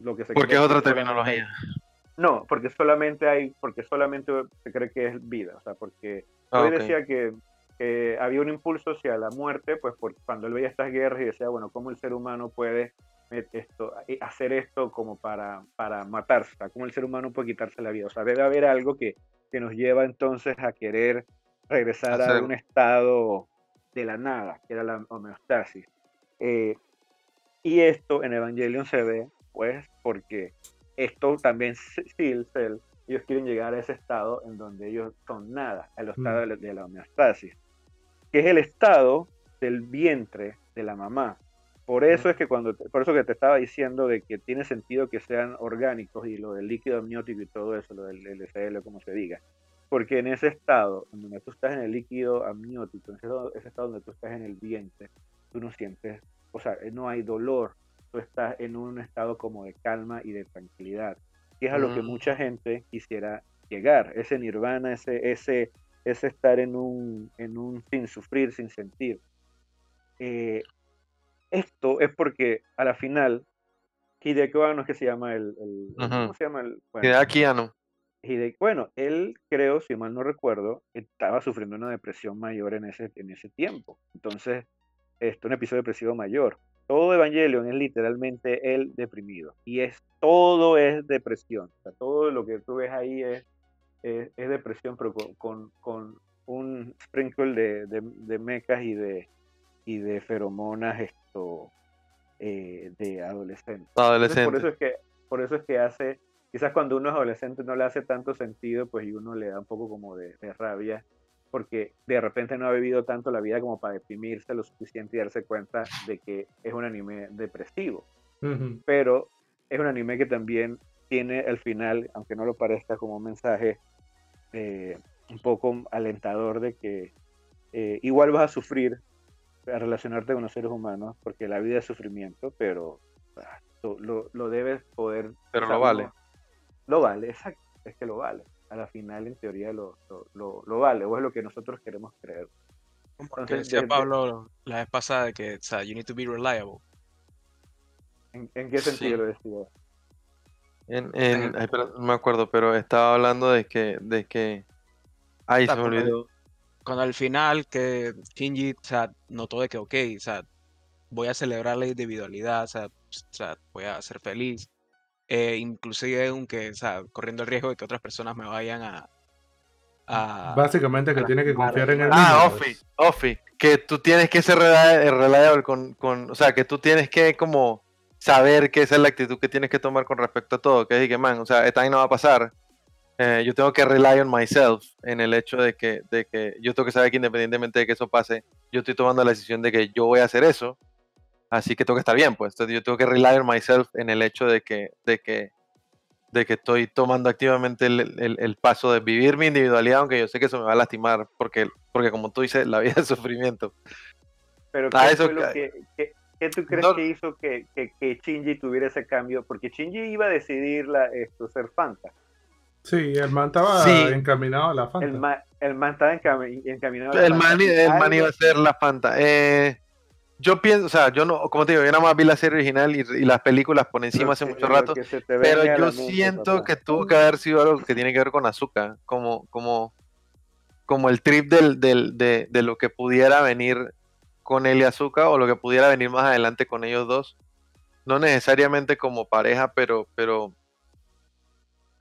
lo que se Porque cree es otra terminología. no, porque solamente hay, porque solamente se cree que es vida, o sea, porque Ah, decía que, que había un impulso hacia la muerte, pues por, cuando él veía estas guerras y decía, bueno, ¿cómo el ser humano puede esto, eh, hacer esto como para, para matarse? O sea, ¿cómo el ser humano puede quitarse la vida? O sea, debe haber algo que, que nos lleva entonces a querer regresar a un estado de la nada, que era la homeostasis. Eh, y esto en Evangelion se ve, pues, porque esto también Steel Cell, ellos quieren llegar a ese estado en donde ellos son nada, al estado de la- de la homeostasis, que es el estado del vientre de la mamá. Por eso es que cuando, te- por eso que te estaba diciendo de que tiene sentido que sean orgánicos y lo del líquido amniótico y todo eso, lo del LCL, como se diga. Porque en ese estado, en donde tú estás en el líquido amniótico, en ese, ese estado donde tú estás en el vientre, tú no sientes, o sea, no hay dolor, tú estás en un estado como de calma y de tranquilidad, que es a lo que Mm. mucha gente quisiera llegar, ese nirvana, ese, ese, ese estar en un, en un sin sufrir, sin sentir. Eh, esto es porque a la final, Hideki Anno es que se llama el, el- el- Ujú. ¿cómo se llama el? Bueno, Hideaki Anno. Hideki- bueno, él creo, si mal no recuerdo, estaba sufriendo una depresión mayor en ese, en ese tiempo. Entonces, esto, un episodio depresivo mayor. Todo Evangelion es literalmente él deprimido. Y es todo es depresión. O sea, todo lo que tú ves ahí es, es, es depresión, pero con, con, con un sprinkle de, de, de mechas y de, y de feromonas esto eh, de adolescente. Adolescente. por eso es que por eso es que hace quizás cuando uno es adolescente no le hace tanto sentido, pues y uno le da un poco como de, rabia porque de repente no ha vivido tanto la vida como para deprimirse lo suficiente y darse cuenta de que es un anime depresivo. Pero es un anime que también tiene al final, aunque no lo parezca como un mensaje eh, un poco alentador de que eh, igual vas a sufrir a relacionarte con los seres humanos, porque la vida es sufrimiento, pero ah, lo, lo, debes poder... Pero lo vale. Lo, vale, exacto, es que lo vale. A la final, en teoría, lo, lo, vale, o es lo que nosotros queremos creer. Como decía Pablo la vez pasada, que, o sea, you need to be reliable. ¿En, qué sentido lo decía? En, en, no me acuerdo, pero estaba hablando de que, de que, ay, se me olvidó. Cuando al final que Shinji, o sea, notó de que, ok, o sea, voy a celebrar la individualidad, o sea, voy a ser feliz, eh, inclusive aunque, o sea, corriendo el riesgo de que otras personas me vayan a, Básicamente que tiene que confiar en el Ah, Ofi, Ofi, que tú tienes que ser reliable con, con, o sea, que tú tienes que como saber que esa es la actitud que tienes que tomar con respecto a todo, que es que, man, o sea, esta ahí no va a pasar. Eh, yo tengo que rely on myself en el hecho de que, de que yo tengo que saber que independientemente de que eso pase, yo estoy tomando la decisión de que yo voy a hacer eso, así que tengo que estar bien, pues. Entonces yo tengo que rely on myself en el hecho de que, de que, de que estoy tomando activamente el, el, paso de vivir mi individualidad, aunque yo sé que eso me va a lastimar, porque, porque como tú dices, la vida es sufrimiento. Pero ¿qué eso, fue lo que, ¿Qué tú crees que hizo que, que, Shinji tuviera ese cambio? Porque Shinji iba a decidir la, esto, ser Fanta. Sí, el man estaba encaminado a la Fanta. El man, el man estaba encaminado a la el Fanta. Man, el man iba a ser la Fanta. Eh, yo pienso, o sea, yo no, como te digo, yo nada más vi la serie original y, las películas por encima hace mucho rato, pero yo siento que tuvo que haber sido algo que tiene que ver con azúcar, como, como, como el trip del, del, de, de, lo que pudiera venir con él y Azuka o lo que pudiera venir más adelante con ellos dos. No necesariamente como pareja, pero, pero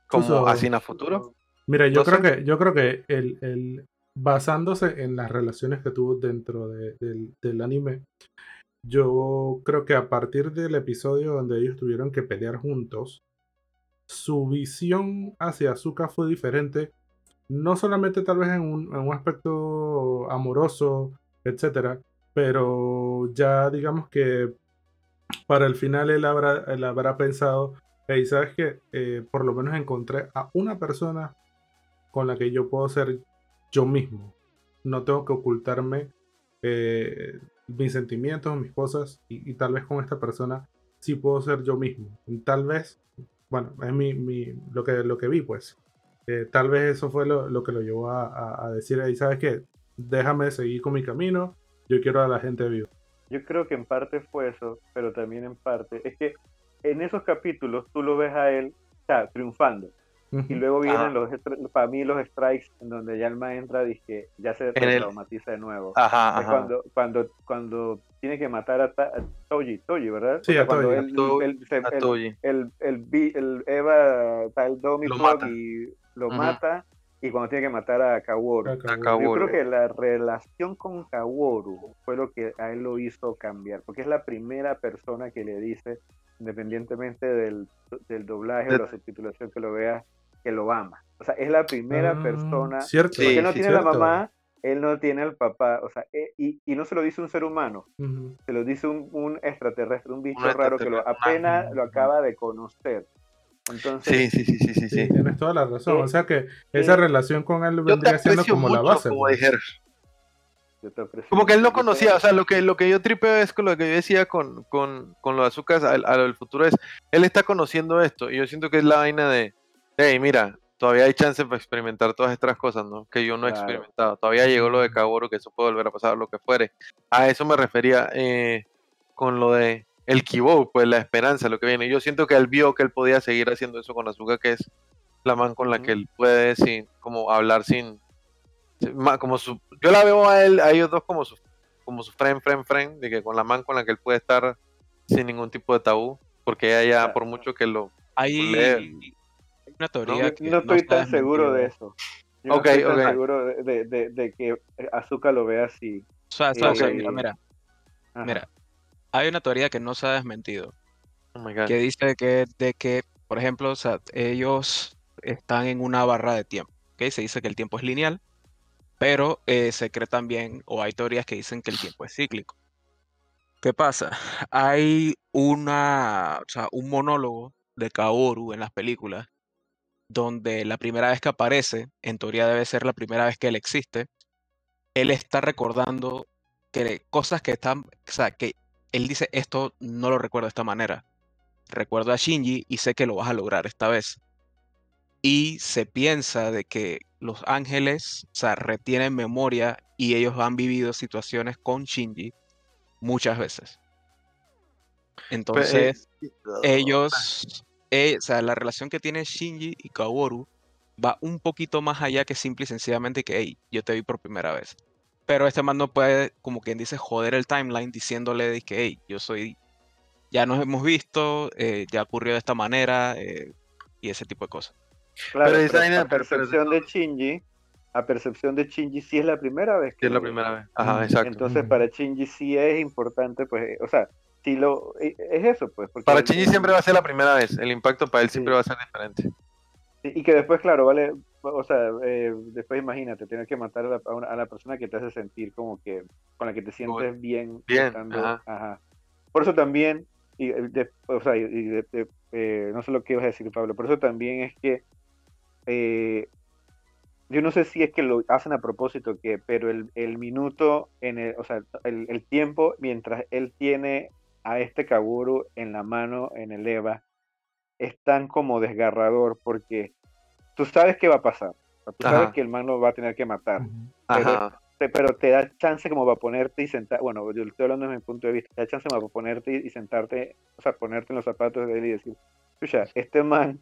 como así en a futuro. Mira, yo creo que, yo creo que el, basándose en las relaciones que tuvo dentro del, anime, yo creo que a partir del episodio donde ellos tuvieron que pelear juntos, su visión hacia Azuka fue diferente. No solamente tal vez en un, en un aspecto amoroso, etcétera, pero ya digamos que para el final él habrá, él habrá pensado, hey, ¿sabes qué? Eh, por lo menos encontré a una persona con la que yo puedo ser yo mismo. No tengo que ocultarme eh, mis sentimientos, mis cosas, y, tal vez con esta persona sí puedo ser yo mismo. tal vez, bueno, es mi, mi, lo, que, lo que vi, pues. Eh, tal vez eso fue lo, lo que lo llevó a, a, a decir, ahí, ¿sabes qué? Déjame seguir con mi camino yo quiero a la gente viva. Yo creo que en parte fue eso, pero también en parte es que en esos capítulos tú lo ves a él triunfando. Y luego vienen los, para mí los strikes en donde ya el entra y que ya se traumatiza de nuevo. Ajá, Cuando, cuando, cuando tiene que matar a, Toji, Toji, ¿verdad? Sí, a cuando Toji. El, el, el, Eva, tal Domi y lo mata y cuando tiene que matar a Kaworu. Yo creo que la relación con Kaworu fue lo que a él lo hizo cambiar, porque es la primera persona que le dice, independientemente del, del doblaje o la subtitulación que lo vea, que lo ama. O sea, es la primera ah, persona. Cierto. Porque no tiene la mamá, él no tiene al papá, o sea, eh, y, y, no se lo dice un ser humano, se lo dice un, un extraterrestre, un bicho raro que lo, apenas lo acaba de conocer. Entonces, sí, sí, sí, sí, sí, Tienes toda la razón. o sea que esa relación con él vendría siendo como la base. Como, pues. como que él no conocía, o sea, lo que, lo que yo tripeo es con lo que yo decía con, con, con los azúcares a, lo del futuro es, él está conociendo esto y yo siento que es la vaina de, hey, mira, todavía hay chance para experimentar todas estas cosas, ¿no? Que yo no he experimentado. Todavía llegó lo de Caboro, que eso puede volver a pasar, lo que fuere. A eso me refería eh, con lo de el Kibo, pues la esperanza, lo que viene. Yo siento que él vio que él podía seguir haciendo eso con Azuka, que es la man con la que él puede sin, como hablar sin, como su, yo la veo a él, a ellos dos como su, como su friend, friend, friend, de que con la man con la que él puede estar sin ningún tipo de tabú, porque ella ya por mucho que lo hay una teoría no, que no estoy tan seguro de eso. Yo no estoy tan seguro de, de, de, que Azúcar lo vea así. O sea, mira, Ajá. Mira, hay una teoría que no se ha desmentido, Oh my God. que dice que, de que, por ejemplo, o sea, ellos están en una barra de tiempo, ¿ok? Se dice que el tiempo es lineal, pero eh, se cree también, o hay teorías que dicen que el tiempo es cíclico. ¿Qué pasa? Hay una, o sea, un monólogo de Kaoru en las películas, donde la primera vez que aparece, en teoría debe ser la primera vez que él existe, él está recordando que cosas que están, o sea, que él dice, esto no lo recuerdo de esta manera. Recuerdo a Shinji y sé que lo vas a lograr esta vez. Y se piensa de que los ángeles, o sea, retienen memoria y ellos han vivido situaciones con Shinji muchas veces. Entonces, ellos, eh, o sea, la relación que tiene Shinji y Kaworu va un poquito más allá que simple y sencillamente que, hey, yo te vi por primera vez. Pero este man no puede, como quien dice, joder el timeline diciéndole de que, hey, yo soy, ya nos hemos visto, eh, ya ocurrió de esta manera eh, y ese tipo de cosas. Claro, Pero pero, esa vaina- a percepción de Shinji, a percepción de Shinji sí es la primera vez Sí, que es la primera vez. Ajá, exacto. Entonces para Shinji sí es importante, pues, o sea, eh, es eso, pues. Para él- siempre va a ser la primera vez. El impacto para él Sí. siempre va a ser diferente. Y y que después, claro, vale, o sea, eh, después imagínate, tener que matar a la, a una- a la persona que te hace sentir como que, con la que te sientes bien. Bien, estando- ajá. ajá. Por eso también, y, eh, de- o sea, y- y de- de- eh, no sé lo que ibas a decir, Pablo, por eso también es que, eh, yo no sé si es que lo hacen a propósito, que, pero el, el minuto, en el, o sea, el, el tiempo mientras él tiene a este Kaburu en la mano, en el EVA, es tan como desgarrador porque tú sabes qué va a pasar. Tú Ajá. sabes que el man lo va a tener que matar. Pero- te- pero te da chance como para ponerte y sentar. Bueno, yo estoy hablando desde mi punto de vista. Te da chance como para ponerte y sentarte, o sea, ponerte en los zapatos de él y decir, escucha, este man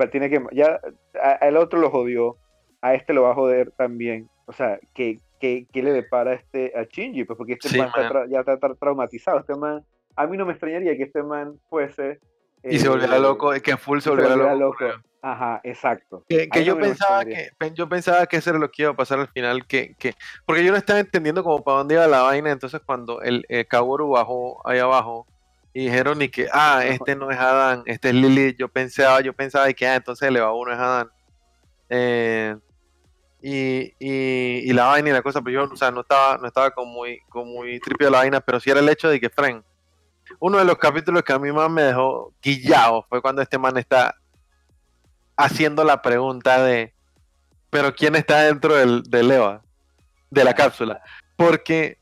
va, tiene que. Ya, a- al otro lo jodió, a este lo va a joder también. O sea, ¿qué, qué, qué le depara a este, a Shinji? Pues porque este Sí, man, está man. tra- ya está tra- traumatizado. Este man, a mí no me extrañaría que este man fuese. Y se volviera eh, loco, que full se volviera volviera loco. loco. Ajá, exacto. Que, yo no pensaba que yo pensaba que eso era lo que iba a pasar al final, que, que porque yo no estaba entendiendo como para dónde iba la vaina, entonces cuando el, el Kaworu bajó ahí abajo y dijeron y que ah, este no es Adán, este es Lilith, yo pensaba, yo pensaba y que ah, entonces el Eva 1 es Adán. Eh, y, y, y la vaina y la cosa, pero yo, o sea, no estaba, no estaba como muy, como muy tripio la vaina, pero sí era el hecho de que Fren, uno de los capítulos que a mí más me dejó guillado fue cuando este man está haciendo la pregunta de, pero ¿quién está dentro del, del EVA? De la cápsula. Porque,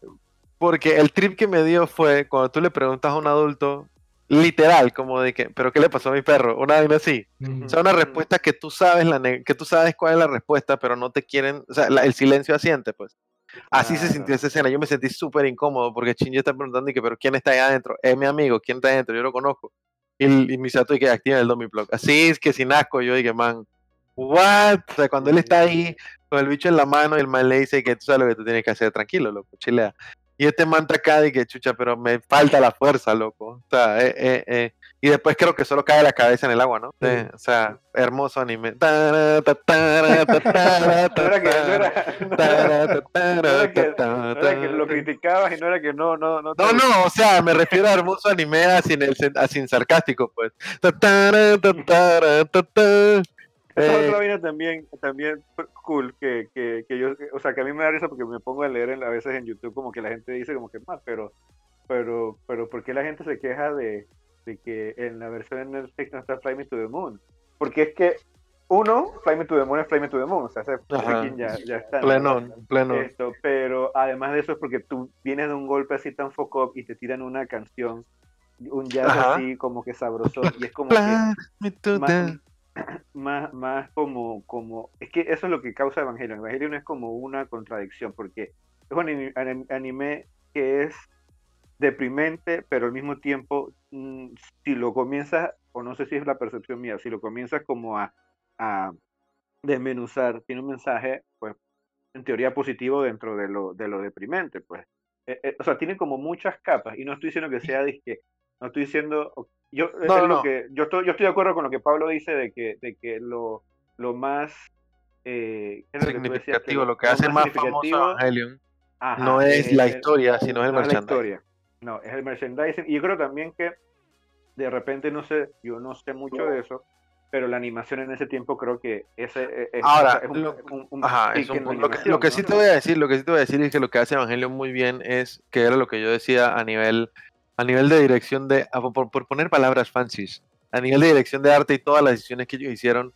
porque el trip que me dio fue cuando tú le preguntas a un adulto, literal, como de que, pero ¿qué le pasó a mi perro? Una vaina así. Ujú. O sea, una respuesta que tú sabes la que tú sabes cuál es la respuesta, pero no te quieren, o sea, la- el silencio asiente, pues. Así se sintió esa escena. Yo me sentí súper incómodo porque Shinji está preguntando y que, pero ¿quién está ahí adentro? Es mi amigo, ¿quién está adentro? Yo lo conozco. Y, y Misato y que activa el Domiplock. Así es que sin asco, yo dije, man, what? O sea, cuando él está ahí con el bicho en la mano y el man le dice que tú sabes lo que tú tienes que hacer, tranquilo, loco, chilea. Y este man está acá y que chucha, pero me falta la fuerza, loco. O sea, eh, eh, eh. Y después creo que solo cae la cabeza en el agua, ¿no? Sí. Eh, o sea, hermoso anime. Lo criticabas y no era que no, no, no. No, no, o sea, me refiero a hermoso anime a sin, el, a sin sarcástico, pues. Esa es Eh, otra vaina también, también cool, que, que, que yo, o sea, que a mí me da risa porque me pongo a leer en, a veces en YouTube como que la gente dice como que más, pero, pero, pero, ¿por qué la gente se queja de, de que en la versión de Netflix no está Fly Me to the Moon? Porque es que, uno, Fly Me to the Moon es Fly Me to the Moon, o sea, ese, ya, ya está. ¿no? Plenón, plenón. Esto, pero además de eso es porque tú vienes de un golpe así tan foco y te tiran una canción, un jazz Ajá. así como que sabroso, y es como que más, más, más como, como, es que eso es lo que causa Evangelion. Evangelion es como una contradicción, porque es un ani- anim- anime que es deprimente, pero al mismo tiempo, mm, si lo comienzas, o no sé si es la percepción mía, si lo comienzas como a, a desmenuzar, tiene un mensaje, pues, en teoría positivo dentro de lo, de lo deprimente, pues. Eh, eh, o sea, tiene como muchas capas, y no estoy diciendo que sea disque, no estoy diciendo, yo, es No, no, lo no. que, yo estoy, yo estoy de acuerdo con lo que Pablo dice de que, de que lo, lo más eh, significativo, lo que hace más famoso significativo, Evangelion ajá, no es la historia, sino es el no merchandising. No, es el merchandising. Y yo creo también que de repente, no sé, yo no sé mucho de eso, pero la animación en ese tiempo creo que ese e, es, Ahora, es un, lo- un- un Ajá, es un. Lo que, lo que ¿no? sí te voy a decir, lo que sí te voy a decir es que lo que hace Evangelion muy bien es que era lo que yo decía a nivel, a nivel de dirección de, a- por, por poner palabras fancies, a nivel de dirección de arte y todas las decisiones que ellos hicieron,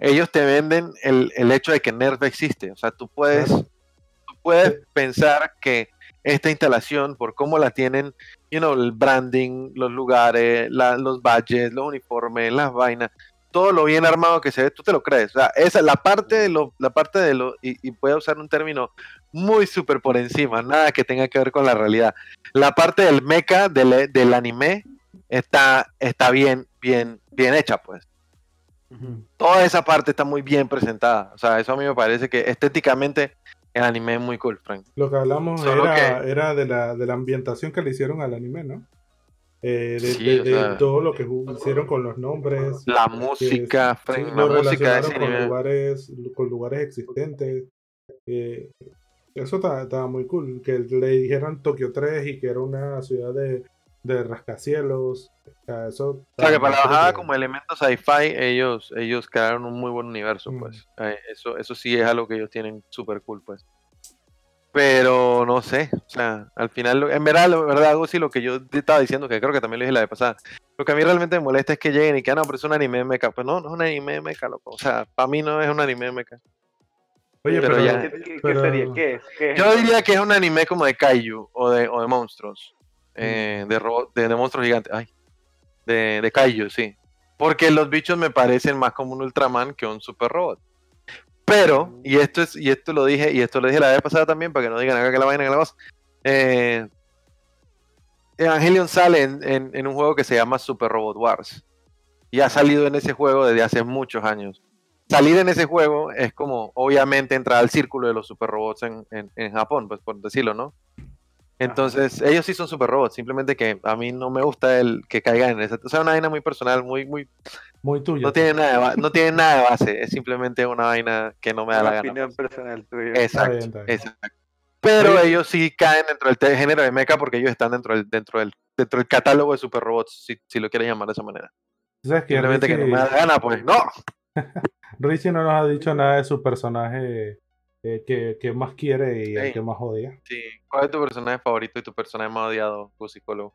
ellos te venden el, el hecho de que Nerf existe. O sea, tú puedes, tú puedes pensar que esta instalación, por cómo la tienen, you know, el branding, los lugares, la- los badges, los uniformes, las vainas, todo lo bien armado que se ve, tú te lo crees. O sea, esa, la parte de lo, la parte de lo, y, y voy a usar un término muy súper por encima, nada que tenga que ver con la realidad. La parte del mecha del, del anime está, está bien, bien, bien hecha, pues. Toda esa parte está muy bien presentada. O sea, eso a mí me parece que estéticamente el anime es muy cool, Frank. Lo que hablamos era, era de, la, de la ambientación que le hicieron al anime, ¿no? Eh, de, Sí, de- de sea- todo lo que hicieron con los nombres. La que música, sí, Frank, la música de con anime. lugares, con lugares existentes. Eh, eso ta- estaba muy cool. Que le dijeron Tokio 3 y que era una ciudad de, de rascacielos. O sea, eso O sea, que para la bajada como elemento sci-fi, ellos, ellos crearon un muy buen universo, Mm. pues. Eh, eso, eso sí es algo que ellos tienen súper cool, pues. Pero no sé, o sea, al final, en verdad, la verdad, algo sí lo que yo te estaba diciendo, que creo que también lo dije la vez pasada, lo que a mí realmente me molesta es que lleguen y que, ah, no, pero es un anime de mecha. Pues no, no es un anime de mecha, loco. O sea, para mí no es un anime de mecha. Oye, pero pero, ya- ¿Qué, qué- qué pero- sería? ¿Qué es? ¿Qué es Yo diría que es un anime como de kaiju o de, o de monstruos. Eh, de, ro- de, de monstruos gigantes. Ay. De, de kaiju, sí. Porque los bichos me parecen más como un Ultraman que un super robot. Pero, y esto es, y esto lo dije, y esto lo dije la vez pasada también, para que no digan acá que la vaina que la voz. Eh, Evangelion sale en, en- en un juego que se llama Super Robot Wars. Y ha salido en ese juego desde hace muchos años. Salir en ese juego es como, obviamente, entrar al círculo de los super robots en, en- en Japón, pues por decirlo, ¿no? Entonces, ellos sí son super robots, simplemente que a mí no me gusta el que caigan en esa. O sea, una vaina muy personal, muy, muy. muy tuyo. No tiene nada de, ba- no tiene nada de base, es simplemente una vaina que no me da la Una gana. opinión personal tuya. Exacto, bien, está bien. exacto. Pero ellos sí caen dentro del género de mecha porque ellos están dentro del, dentro del, dentro del catálogo de super robots, si, si lo quieres llamar de esa manera. Tú sabes que Simplemente que no me da la gana, pues. ¡No! Richie no nos ha dicho nada de su personaje eh, que, que más quiere y el Sí. que más odia. Sí. ¿Cuál es tu personaje favorito y tu personaje más odiado, tu psicólogo?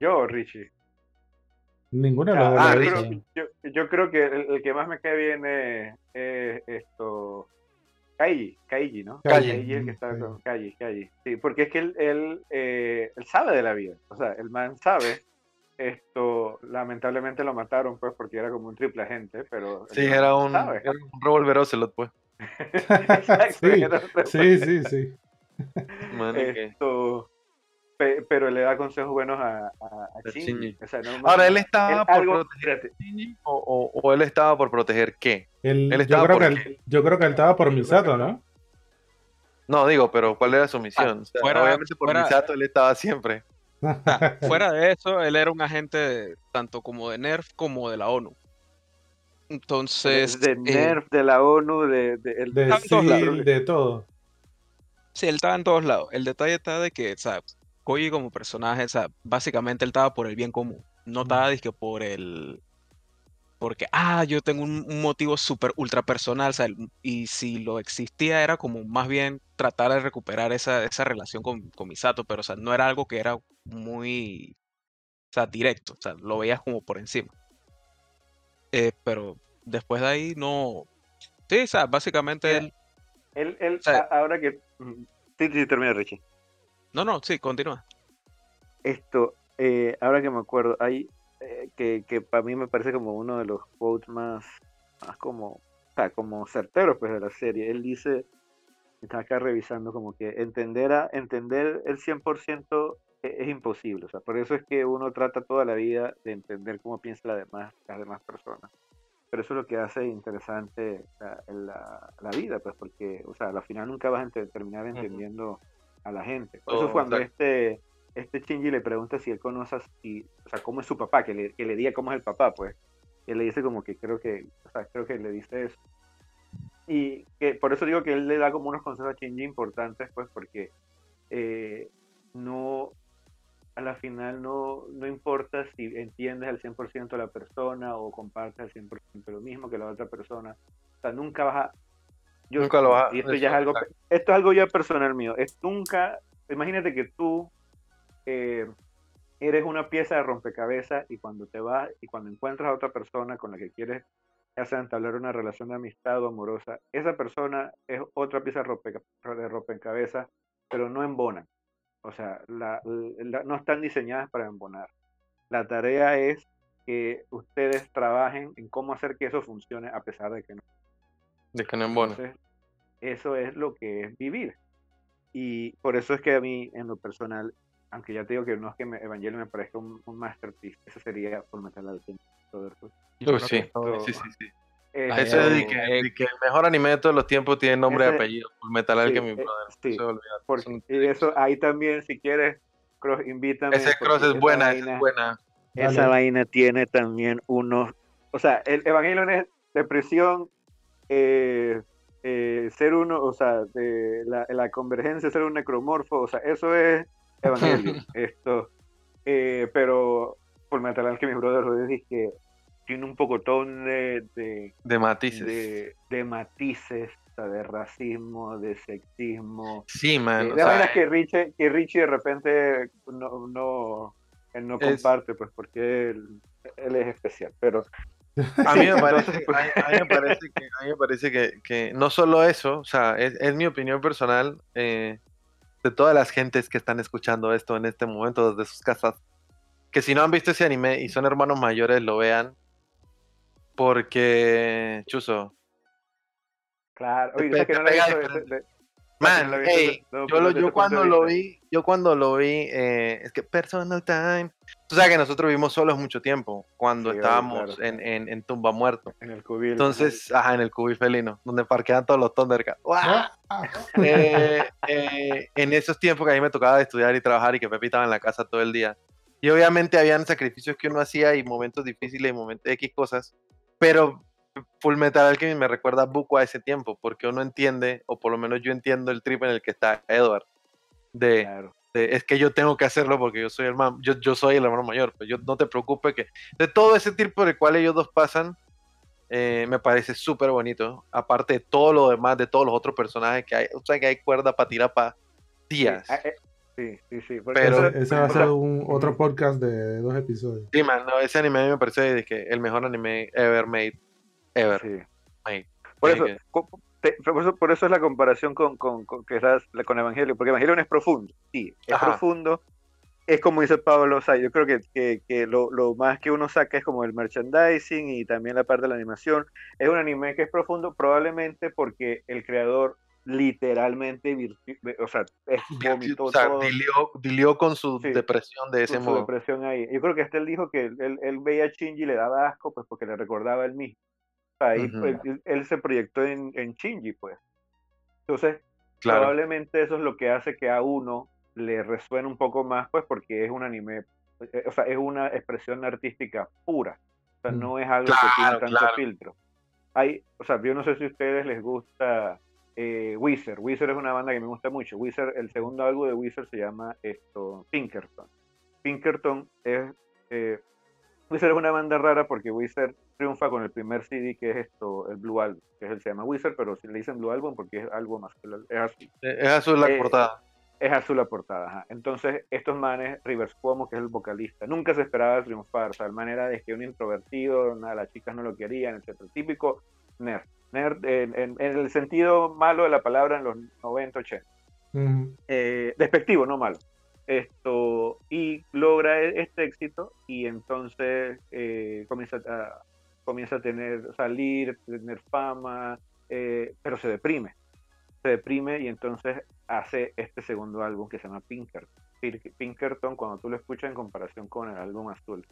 Yo, Richie. Ninguno de los Ah, dos ah, yo, Richie. creo, yo, yo creo que el, el que más me cae bien es, es esto. Kaiji, Kaiji, ¿no? Kaiji. Kaiji es el que está Kaiji. con Kaiji, Kaiji. Sí, porque es que él, él, eh, él sabe de la vida. O sea, el man sabe. Esto, lamentablemente lo mataron, pues, porque era como un triple agente, pero. Sí, era un, sabe. era un Revolver Ocelot, pues. Exacto, Sí, Sí, sí, sí. Man, Esto, pe- pero le da consejos buenos a, a, a A Shinji. Shinji. O sea, no- Ahora, ¿él él estaba por algo- proteger a Shinji o, o- o él estaba por proteger qué? Él- yo, creo que él, yo creo que él estaba por Misato, ¿no? No, digo, pero ¿cuál era su misión? O sea, fuera- obviamente por fuera- Misato él estaba siempre. Ah, fuera de eso, él era un agente de- tanto como de NERF como de la ONU. Entonces, de eh, NERF, de la ONU, de, de- el- De Estaba en todos lados. Seal, de todo. sí, él estaba en todos lados. El detalle está de que, o sea, Koji como personaje, o sea, básicamente él estaba por el bien común. No estaba dizque por el... Porque, ah, yo tengo un, un motivo súper ultra personal, o sea, y si lo existía era como más bien tratar de recuperar esa, esa relación con, con Misato, pero, o sea, no era algo que era muy, o sea, directo, o sea, lo veías como por encima. Eh, pero después de ahí no... Sí, o sea, básicamente él... él, él- sea- ahora que... Sí, sí, termina Richie. No, no, sí, continúa. Esto, eh, ahora que me acuerdo, hay eh, que, que para mí me parece como uno de los quotes más, más como, o sea, como certeros pues de la serie. Él dice, está acá revisando como que entender a, entender el 100% e- es imposible. O sea, por eso es que uno trata toda la vida de entender cómo piensa la demás, las demás personas. Pero eso es lo que hace interesante la, la- la vida, pues, porque, o sea, al final nunca vas a ente- terminar entendiendo a la gente. Por eso Oh, cuando este, este Shinji le pregunta si él conoce, a- si, o sea, cómo es su papá, que le, que le diga cómo es el papá, pues, él le dice como que creo que, o sea, creo que le dice eso. Y que por eso digo que él le da como unos consejos a Shinji importantes, pues, porque eh, no, la final no, no importa si entiendes al 100% a la persona o compartes al 100% lo mismo que la otra persona. O sea, nunca vas a... Yo, Nunca lo vas a- y esto ya es algo, esto es algo ya personal mío. Es nunca, imagínate que tú eh, eres una pieza de rompecabezas y cuando te vas y cuando encuentras a otra persona con la que quieres ya sea entablar una relación de amistad o amorosa, esa persona es otra pieza de rompeca- de rompecabezas, pero no embonan. O sea, la- la- no están diseñadas para embonar. La tarea es que ustedes trabajen en cómo hacer que eso funcione a pesar de que no. De que no. Entonces, eso es lo que es vivir. Y por eso es que a mí, en lo personal, aunque ya te digo que no es que me, Evangelio me parezca un, un masterpiece, eso sería por metal al sí. todo- sí, sí, sí. Eh, Ay, Eso es de que, de que el mejor anime de todos los tiempos tiene nombre y Ese- apellido. Full Metal sí, Alchemy, eh, brother. sí, porque- no- y eso ahí también, si quieres, Cross, invítame. Ese cross es esa buena, esa es buena. Esa Dale. vaina tiene también unos. O sea, el Evangelion es depresión, eh, eh, ser uno, o sea, de la, la convergencia, ser un necromorfo, o sea, eso es Evangelion. esto. Eh, pero por Metal Alchemy Brotherhood es que tiene un pocotón de, de, De matices. de, de matices, de racismo, de sexismo, Sí, man. eh, de sea, vainas que Richie, que Richie de repente no, no, él no Es- comparte, pues porque él, él es especial. Pero A mí me parece, pues- a a mí me parece que, a mí me parece que, que no solo eso, o sea, es, es mi opinión personal eh, de todas las gentes que están escuchando esto en este momento desde sus casas, que si no han visto ese anime y son hermanos mayores, lo vean, porque, Chuzo, claro, oye, pe- ¿sabes que no la man, visto hey, yo, lo- yo cuando lo vi, yo cuando lo vi, eh, es que personal time, tú sabes que nosotros vivimos solos mucho tiempo, cuando Sí, estábamos claro. en, en, en Tumba Muerto. en el cubil. Entonces, ajá, en el cubi felino, donde parquean todos los Thundercats. Ah, Eh, eh, en esos tiempos que a mí me tocaba estudiar y trabajar y que Pepe estaba en la casa todo el día. Y obviamente habían sacrificios que uno hacía y momentos difíciles y momentos X cosas, pero Full Metal Alchemy me recuerda a Buco a ese tiempo, porque uno entiende, o por lo menos yo entiendo el trip en el que está Edward, de, Claro. de, es que yo tengo que hacerlo porque yo soy el man, yo, yo soy el hermano mayor, pues yo no te preocupes que de todo ese tipo por el cual ellos dos pasan, eh, me parece súper bonito. Aparte de todo lo demás, de todos los otros personajes que hay, o sea que hay cuerda para tirar para días. Sí, eh, sí, sí, sí, Pero- ese va a ser un, otro podcast de dos episodios. Sí, man, no, ese anime a mí me parece de que el mejor anime ever made, ever sí. made. Por eso, que- co- te- por eso, por eso es la comparación con, con, con, que la- con Evangelio, porque Evangelio es profundo, sí, es Ajá. profundo, es como dice Pablo, o sea, yo creo que, que, que lo, lo más que uno saca es como el merchandising y también la parte de la animación, es un anime que es profundo probablemente porque el creador literalmente, o sea, es- vomitó o sea, todo dilió, dilió con su Sí, depresión de ese con su modo. depresión ahí. Yo creo que hasta él dijo que él, él- veía a Shinji y le daba asco, pues porque le recordaba a él mismo. O sea, ahí, Ujú. pues, él, él se proyectó en, en Shinji, pues. Entonces, Claro. probablemente eso es lo que hace que a uno le resuene un poco más, pues porque es un anime, eh, o sea, es una expresión artística pura. O sea, Mm. no es algo que tiene Claro, tanto claro. filtro. Hay, o sea, yo no sé si a ustedes les gusta eh, Wizard. Wizard es una banda que me gusta mucho. Wizard, el segundo álbum de Wizard se llama esto, Pinkerton. Pinkerton es, eh, Wizard es una banda rara porque Wizard triunfa con el primer CD que es esto, el Blue Album, que es el, se llama Wizard, pero si le dicen Blue Album porque es algo más, es azul, Eh, Es azul la Eh, portada. es azul la portada. ajá. Entonces, estos manes, Rivers Cuomo, que es el vocalista, nunca se esperaba triunfar, o sea, de manera de que un introvertido, nada, las chicas no lo querían, etcétera. Típico nerd. Nerd en, en- en el sentido malo de la palabra en los 90, 80 Ujú. eh, despectivo, no malo. Esto, y logra e- este éxito y entonces eh, comienza, a, comienza a tener, salir, tener fama, eh, pero se deprime. Se deprime y entonces hace este segundo álbum que se llama Pinkerton. Pink- Pinkerton, cuando tú lo escuchas en comparación con el álbum azul,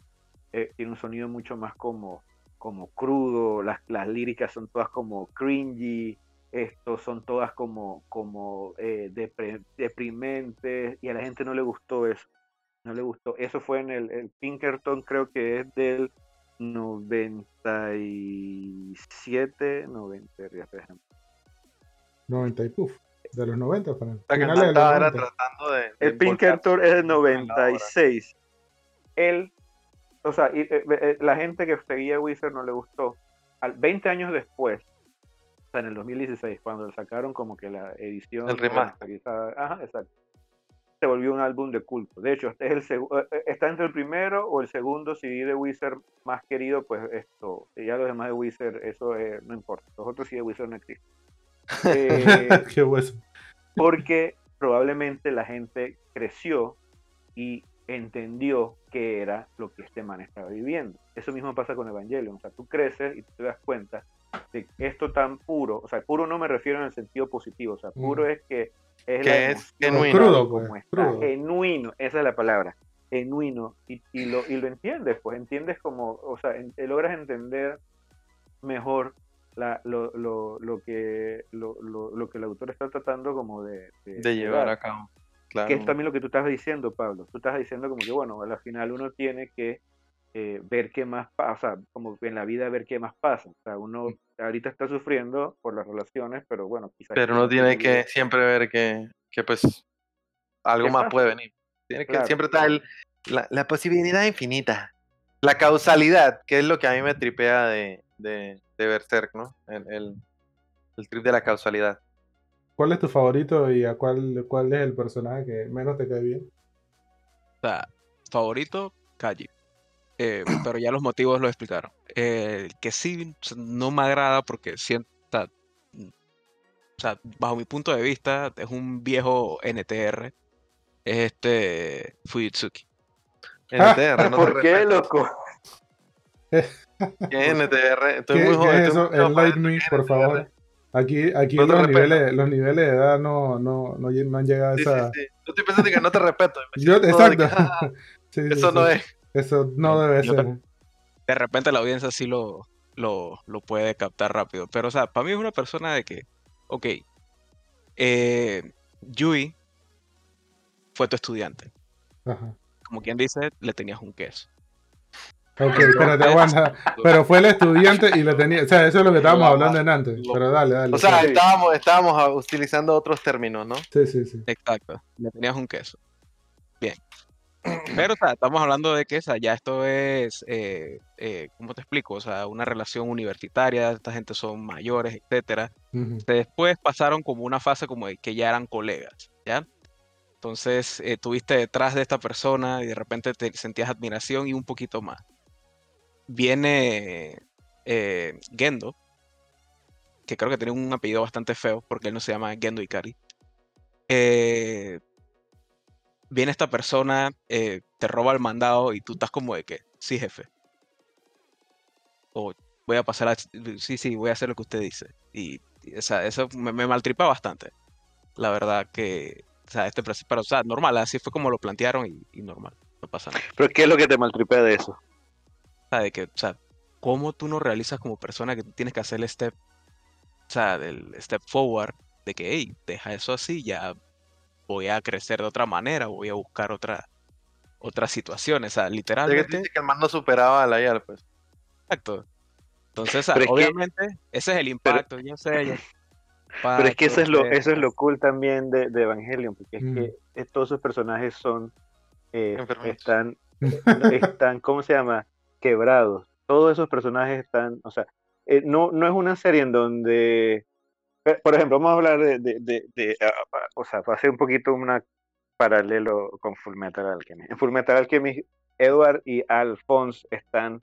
tiene un sonido mucho más como, como crudo, las, las líricas son todas como cringy, estos son todas como, como eh, depre- deprimentes y a la gente no le gustó eso. No le gustó. Eso fue en el, el Pinkerton, creo que es del 97, 90, ya, por ejemplo. 90 y puf. de los 90, Fran. La que los estaba era 90. tratando de. de El Pinkerton es del la obra. 96. Él, o sea, y, eh, eh, la gente que seguía Wizard no le gustó. Al, 20 años después, o sea, en el 2016, cuando sacaron como que la edición El remaster. ajá, exacto, se volvió un álbum de culto. De hecho, este es el eh, eh, está entre el primero o el segundo CD de Wizard más querido, pues esto, y ya los demás de Wizard, eso eh, no importa. Los otros CD de Wizard no existen. Eh, Qué hueso. porque probablemente la gente creció y entendió qué era lo que este man estaba viviendo. Eso mismo pasa con Evangelion, o sea, tú creces y tú te das cuenta de que esto tan puro, o sea, puro no me refiero en el sentido positivo, o sea, puro Mm. es que es Que la es genuino. Crudo, como pues, está, crudo. genuino, esa es la palabra, genuino, y, y lo, y lo entiendes, pues entiendes como, o sea, en- logras entender mejor la, lo, lo, lo que lo, lo, lo que el autor está tratando como de, De llevar a cabo. Claro. que es también lo que tú estás diciendo, Pablo. Tú estás diciendo como que, bueno, al final uno tiene que eh, ver qué más pasa, como en la vida ver qué más pasa. O sea, uno ahorita está sufriendo por las relaciones, pero bueno, quizás... Pero uno tiene que siempre ver que, que pues algo ¿Qué más pasa? puede venir. Tiene que siempre está la, la posibilidad infinita. La causalidad, que es lo que a mí me tripea de, de, de Berserk, ¿no? El, el, el trip de la causalidad. ¿Cuál es tu favorito y a cuál, cuál es el personaje que menos te cae bien? O sea, favorito, Kaji. Eh, pero ya los motivos lo explicaron. Eh, el que sí no me agrada porque siento, o sea, bajo mi punto de vista, es un viejo NTR. Es este Fujitsuki. NTR, no te ¿Por qué, loco? ¿Qué es NTR? Estoy ¿Qué, muy joven. es estoy eso? muy joven para Enlighten me, esto, ¿qué por favor. Aquí, aquí No los, niveles, los niveles de edad no, no, no, han llegado a esa... sí, sí. Yo estoy pensando que no te respeto. Yo, exacto. que, ah, Sí, sí, eso no sí. es. Eso no debe Yo ser. De repente la audiencia sí lo, lo, lo puede captar rápido. Pero, o sea, para mí es una persona de que, ok, eh, Yui fue tu estudiante. Ajá. Como quien dice, le tenías un queso. Ok, espérate, aguanta. Pero fue el estudiante y le tenía. O sea, eso es lo que estábamos hablando en antes. Pero dale, dale. O sea, sí, estábamos, estábamos utilizando otros términos, ¿no? sí, sí. sí. Exacto, le tenías un queso. Bien. Pero, o sea, estamos hablando de que, o sea, ya esto es, eh, eh, ¿cómo te explico? O sea, una relación universitaria, esta gente son mayores, etcétera. Ujú. Después pasaron como una fase como de que ya eran colegas, ¿ya? Entonces, eh, tuviste detrás de esta persona y de repente te sentías admiración y un poquito más. Viene eh, Gendo, que creo que tiene un apellido bastante feo porque él no se llama Gendo Ikari. Eh, viene esta persona, eh, te roba el mandado y tú estás como de que, sí, jefe. O voy a pasar a... Sí, sí, voy a hacer lo que usted dice. Y, o sea, eso me, maltripa bastante. La verdad que, o sea, este pero, o sea, normal, así fue como lo plantearon y, y normal, no pasa nada. Pero ¿qué es lo que te maltripea de eso? O sea, de que, o sea, cómo tú no realizas como persona que tú tienes que hacer el step, o sea, el step forward de que, hey, deja eso así, ya voy a crecer de otra manera, voy a buscar otra, otras situaciones, o sea, que literalmente, que el man no superaba a la IAR, pues. exacto. Entonces, Pero es que- obviamente, ese es el impacto, yo sé, yo- Pero es que eso es lo, eso es lo cool también de, de Evangelion, porque es Mm. que eh, todos esos personajes son, eh, están, están, ¿cómo se llama? Quebrados. Todos esos personajes están, o sea, eh, no, no es una serie en donde, por ejemplo, vamos a hablar de, de, de- de, ah, o sea, para hacer un poquito un paralelo con Fullmetal Alchemist. En Fullmetal Alchemist, Edward y Alphonse están,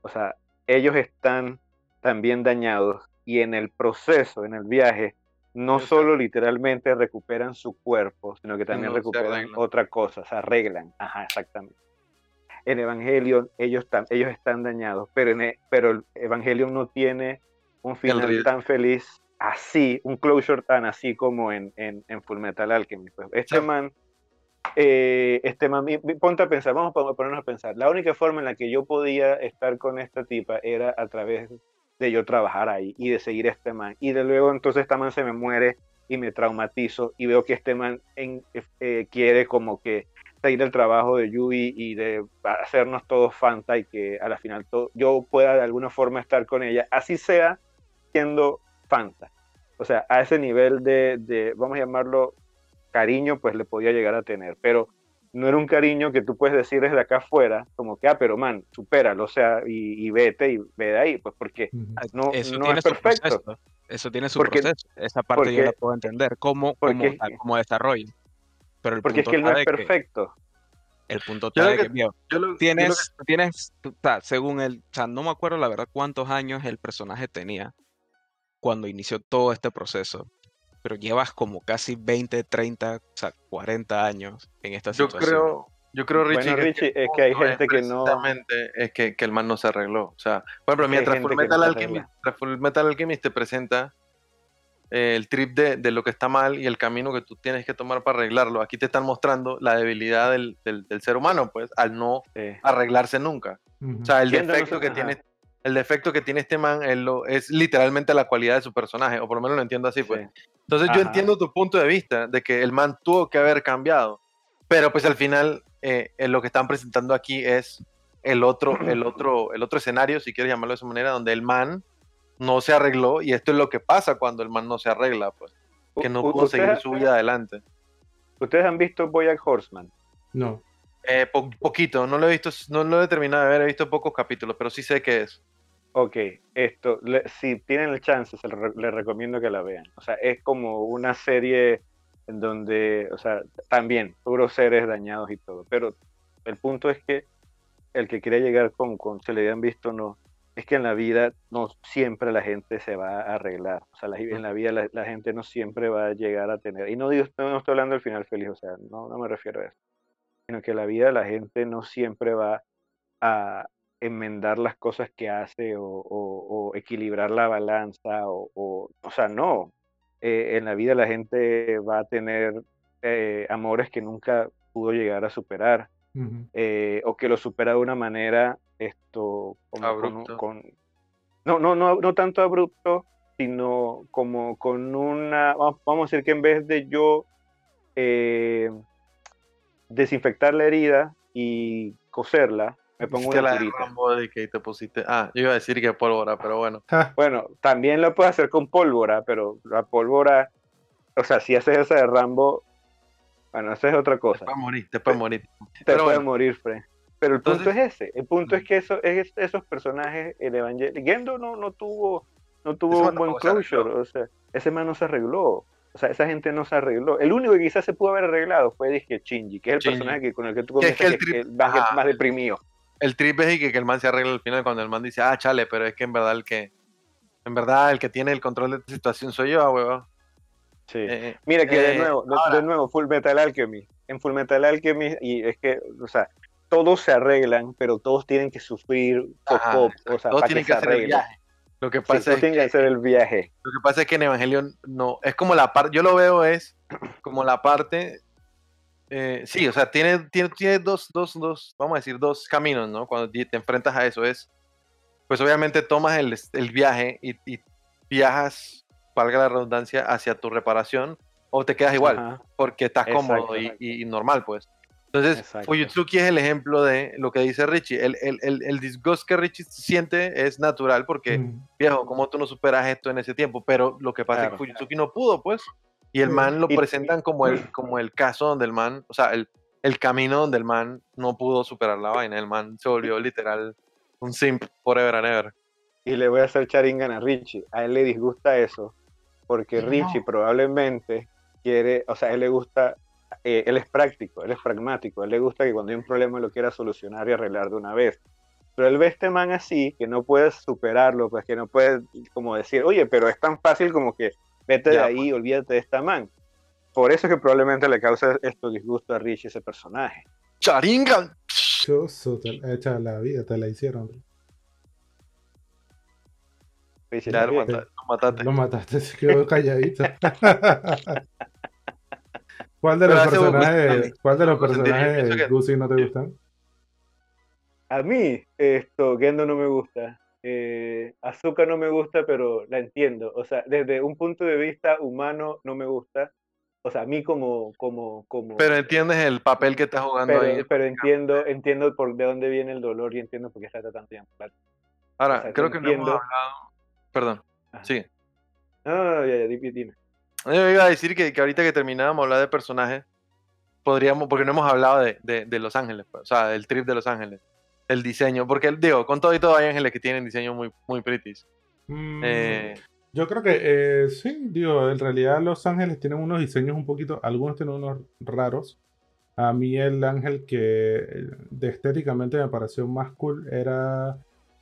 o sea, ellos están también dañados y en el proceso, en el viaje, no solo literalmente recuperan su cuerpo, sino que también no, recuperan otra cosa, se arreglan. Ajá, exactamente. En Evangelion ellos, están ellos están dañados, pero, en e- pero el Evangelion no tiene un final tan feliz así, un closure tan así como en, en, en Fullmetal Alchemist. Pues, este Sí. man, eh, este man, ponte a pensar, vamos a ponernos a pensar. La única forma en la que yo podía estar con esta tipa era a través de yo trabajar ahí y de seguir a este man. Y de luego entonces este man se me muere y me traumatizo y veo que este man en- eh, quiere como que seguir el trabajo de Yui y de hacernos todos Fanta y que a la final yo pueda de alguna forma estar con ella, así sea siendo Fanta. o sea, a ese nivel de, de, vamos a llamarlo, cariño, pues le podía llegar a tener. Pero no era un cariño que tú puedes decir desde acá afuera, como que, ah, pero man, supéralo, o sea, y, y vete y ve de ahí, pues porque no, Eso no tiene es su perfecto. proceso. Eso tiene su Porque- proceso. Esa parte yo la porque- puedo entender. ¿Cómo, porque cómo, es que- cómo desarrollo? Pero el Porque es punto que él no es de que- perfecto. el punto Yo está de que- que, Yo lo- yo tienes, tú tienes, tú- o sea, según el, o sea, no me acuerdo la verdad cuántos años el personaje tenía cuando inició todo este proceso, pero llevas como casi 20, 30, o sea, 40 años en esta Yo situación. creo, yo creo, Richie, Bueno, que, Richie, el es que hay punto gente que no- Es que, que el man no se arregló. O sea, por ejemplo, Es que hay mientras Full que no Alchemist, Full Metal Alchemist te presenta eh, el trip de, de lo que está mal y el camino que tú tienes que tomar para arreglarlo. Aquí te están mostrando la debilidad del, del- del ser humano, pues, al no Sí. arreglarse nunca. O sea, el defecto que ajá. tiene el defecto que tiene este man lo- es literalmente la cualidad de su personaje, o por lo menos lo entiendo así, pues. Sí. Entonces yo entiendo tu punto de vista de que el man tuvo que haber cambiado, pero pues al final eh, eh, lo que están presentando aquí es el otro, el otro, el otro escenario, si quieres llamarlo de esa manera, donde el man no se arregló y esto es lo que pasa cuando el man no se arregla, pues, que no pudo seguir su vida adelante. Ustedes han visto Boyack Horseman. No. Eh, po- poquito, no lo he visto, no lo he terminado de ver, he visto pocos capítulos, pero sí sé qué es. Ok, esto, le- si tienen el chance, se lo re- les recomiendo que la vean. O sea, es como una serie en donde, o sea, también, puros seres dañados y todo. Pero el punto es que el que quiere llegar con, con se le han visto no, es que en la vida no siempre la gente se va a arreglar. O sea, la- en la vida la, la gente no siempre va a llegar a tener. Y no digo, no, no estoy hablando del final feliz, o sea, no, no me refiero a eso. Sino que la vida la gente no siempre va a enmendar las cosas que hace o, o- o equilibrar la balanza o, o, o sea, no. Eh, en la vida la gente va a tener eh, amores que nunca pudo llegar a superar eh, o que lo supera de una manera esto como con, un- Abrupto. con- no, no, no, no tanto abrupto, sino como con una, va- vamos a decir que en vez de yo eh, desinfectar la herida y coserla, me pongo una la curita. Rambo de que te pusiste. Ah, yo iba a decir que pólvora, pero bueno. Bueno, también lo puedes hacer con pólvora, pero la pólvora, o sea, si haces esa de Rambo, bueno, esa es otra Te cosa. puedes morir, te puedes morir. te Pero puede bueno. morir, Fred. Pero el punto es ese. El punto es que eso, es, esos personajes, el Evangel Gendo no, no tuvo, no tuvo un buen se closure. O sea, ese man no se arregló. O sea, esa gente no se arregló. El único que quizás se pudo haber arreglado fue Dizque Shinji, que es el Shinji. personaje que, con el que tú Que es comienzas que el que- trip- más, deprimido. El trip es y que, que el man se arregla al final cuando el man dice, ah, chale, pero es que en verdad el que. En verdad, el que tiene el control de esta situación soy yo, huevón. Sí. Eh, eh, Mira que de Eh, nuevo, de, ahora- de nuevo, Full Metal Alchemy. En Full Metal Alchemy, y es que, o sea, todos se arreglan, pero todos tienen que sufrir Ajá, o sea, todos para tienen que hacer el viaje. Lo que pasa es tienen que hacer el viaje. Lo que pasa es que en Evangelion no, es como la parte, yo lo veo es como la parte, eh, sí, o sea, tiene, tiene, tiene dos, dos, dos, vamos a decir, dos caminos, ¿no? Cuando te enfrentas a eso es, pues obviamente tomas el, el viaje y, y viajas, valga la redundancia, hacia tu reparación o te quedas igual, Ajá. porque estás cómodo y normal, pues. Entonces, Exacto. Fuyutsuki es el ejemplo de lo que dice Richie. El, el, el, el disgust que Richie siente es natural porque ujú. viejo, ¿cómo tú no superas esto en ese tiempo? Pero lo que pasa es Claro. que Fujitsuki no pudo, pues. Y el man lo Y- presentan como el, como el caso donde el man, o sea, el, el camino donde el man no pudo superar la vaina. El man se volvió literal un simp forever and ever. Y le voy a hacer charingan a Richie. A él le disgusta eso, porque No. Richie probablemente quiere, o sea, a él le gusta, eh, él es práctico, él es pragmático, a él le gusta que cuando hay un problema lo quiera solucionar y arreglar de una vez. Pero él ve a este man así, que no puedes superarlo, pues que no puedes como decir, oye, pero es tan fácil como que vete de Ya, ahí, olvídate de esta man. Por eso es que probablemente le causa esto disgusto a Richie ese personaje. ¡Charingan! Qué oso, te la, echa la vida, te la hicieron. También. mata- lo mataste. Lo mataste, se quedó calladito. ¿Cuál de Pero los personajes. ¿cuál de los personajes de Gucci no te gustan? A mí, esto, Gendo no me gusta. Eh, Azuka no me gusta, pero la entiendo. O sea, desde un punto de vista humano no me gusta. O sea, a mí como, como, como. Pero entiendes el papel que está jugando pero, ahí. pero entiendo, entiendo por de dónde viene el dolor y entiendo por qué está tratando de. Ahora, o sea, creo que no hemos entiendo- hablado. Perdón, Ajá. sí. No, no, no, ya, ya, dime. Yo iba a decir que, que ahorita que terminábamos hablar de personajes, podríamos, porque no hemos hablado de, de- de Los Ángeles, pues, o sea, del trip de Los Ángeles, el diseño, porque digo, con todo y todo hay ángeles que tienen diseño muy, muy pretties. Mm, Eh, Yo creo que eh, sí, digo, en realidad Los Ángeles tienen unos diseños un poquito, algunos tienen unos raros. A mí el ángel que eh, de estéticamente me pareció más cool era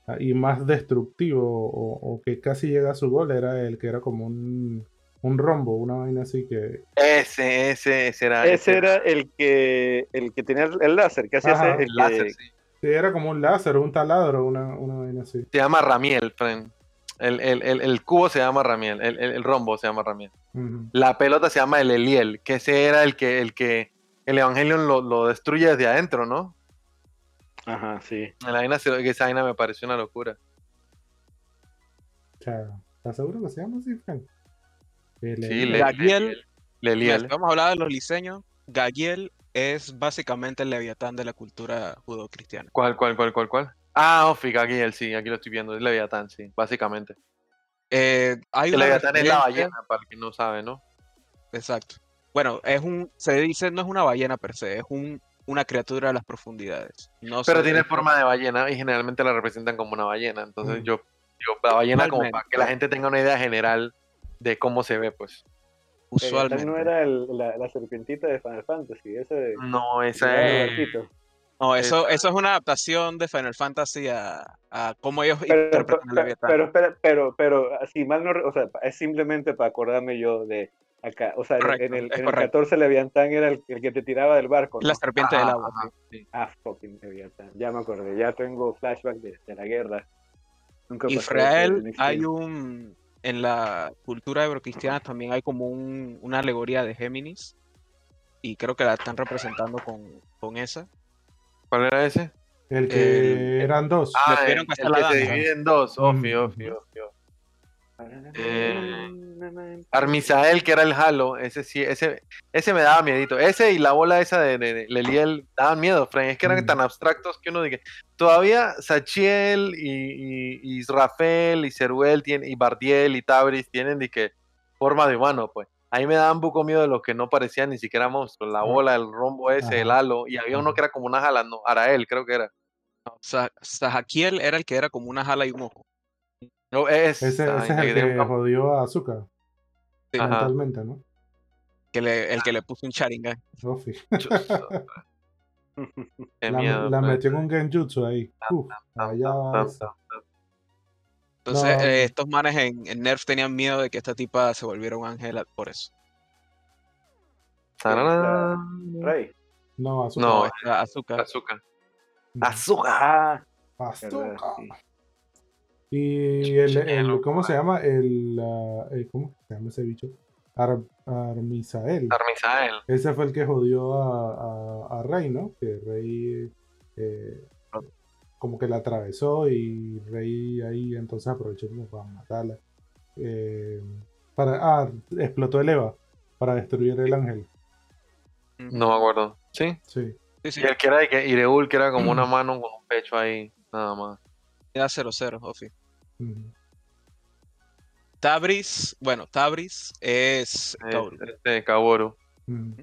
ah, y más destructivo o, o que casi llega a su gol era el que era como un, un rombo, una vaina así que... ese, ese, ese era. Ese era el que, el que tenía el láser, que hacía ese- el el láser, que- sí. sí, era como un láser, un taladro, una, una vaina así. Se llama Ramiel, friend. El, el, el, el cubo se llama Ramiel, el, el, el rombo se llama Ramiel. La pelota se llama el Eliel, que ese era el que el, que el Evangelion lo, lo destruye desde adentro, ¿no? Ajá, sí. La vaina, se- que esa vaina me pareció una locura. O sea, ¿estás seguro que se llama así, Frank? Sí, Gagiel, Leliel. Vamos a hablar de los diseños. Gagiel es básicamente el leviatán de la cultura judo-cristiana. ¿Cuál, cuál, cuál, cuál, cuál? Ah, Ofi, Gagiel, sí, aquí lo estoy viendo. Es Leviatán, sí, básicamente. Eh, hay El Leviatán es la ballena, para el que no sabe, ¿no? Exacto. Bueno, es un, se dice, no es una ballena per se, es un, una criatura de las profundidades. No Pero tiene forma de ballena y generalmente la representan como una ballena. Entonces Mm. yo digo, la ballena como para que la gente tenga una idea general de cómo se ve, pues. Usualmente. no era el- la, la serpientita de Final Fantasy, ese de... No, esa es... barquito. No, eso, Esa- eso es una adaptación de Final Fantasy a, a cómo ellos Pero, interpretan el pero, leviatán. pero, espera, pero, pero, si mal no, re- o sea, es simplemente para acordarme yo de acá, o sea, en- Correcto, en el, en el correcto. 14 Leviatán era el, el que te tiraba del barco, ¿no? la serpiente del Ajá, agua. ajá, sí. sí. Ah, fucking Leviatán, ya me acordé, ya tengo flashback de, de la guerra. Nunca Israel, eso, hay un. En la cultura eurocristiana también hay como un, una alegoría de Géminis. Y creo que la están representando con, con esa. ¿Cuál era ese? El que El- eran dos. Ah, el, el que se divide en dos. Ofi, Ofi, Ofi. Eh, Armisael, que era el Halo, ese sí, ese, ese me daba miedito. Ese y la bola esa de, de, de Leliel daban miedo, Frank. Es que eran Mm. tan abstractos que uno dice. Todavía Sachiel y, y, y Israfel y Ceruel tienen, y Bardiel y Tabris tienen de que forma de humano, pues. Ahí me daban un poco miedo de los que no parecían ni siquiera monstruos. La Ah. bola, el rombo ese, el halo. Y había uno que era como una jala, no, Arael, creo que era. Sahakiel era el que era como una jala y un ojo. No, es, Ese, ay, ese es el que jodió a Azúcar Sí, mentalmente, ¿no? que le- el que le puso un Sharingan. Ofi. Qué La, miedo, la Frank. metió en un genjutsu ahí. Uf, allá. Entonces, No. eh, estos manes en, en Nerf tenían miedo de que esta tipa se volviera un ángel por eso. Rey. No, Azúcar. No, azúcar. azúcar. Ujú. Azúcar. Ah, Azúcar. Y el, ¿cómo se llama? El, eh, ¿cómo se llama ese bicho? Ar- Armisael. Armisael. Ese fue el que jodió a, a, a Rey, ¿no? Que Rey eh, como que la atravesó y Rey ahí entonces aprovechó como para matarla. Eh, para, ah, explotó el Eva para destruir el ángel. No me acuerdo. Sí. Sí. Sí, sí, Y el que era de que Ireul, que era como una mano con un pecho ahí, nada más. era 0-0, Ofi. Tabris, bueno, Tabris es Eh. Este Kaworu. Ujú.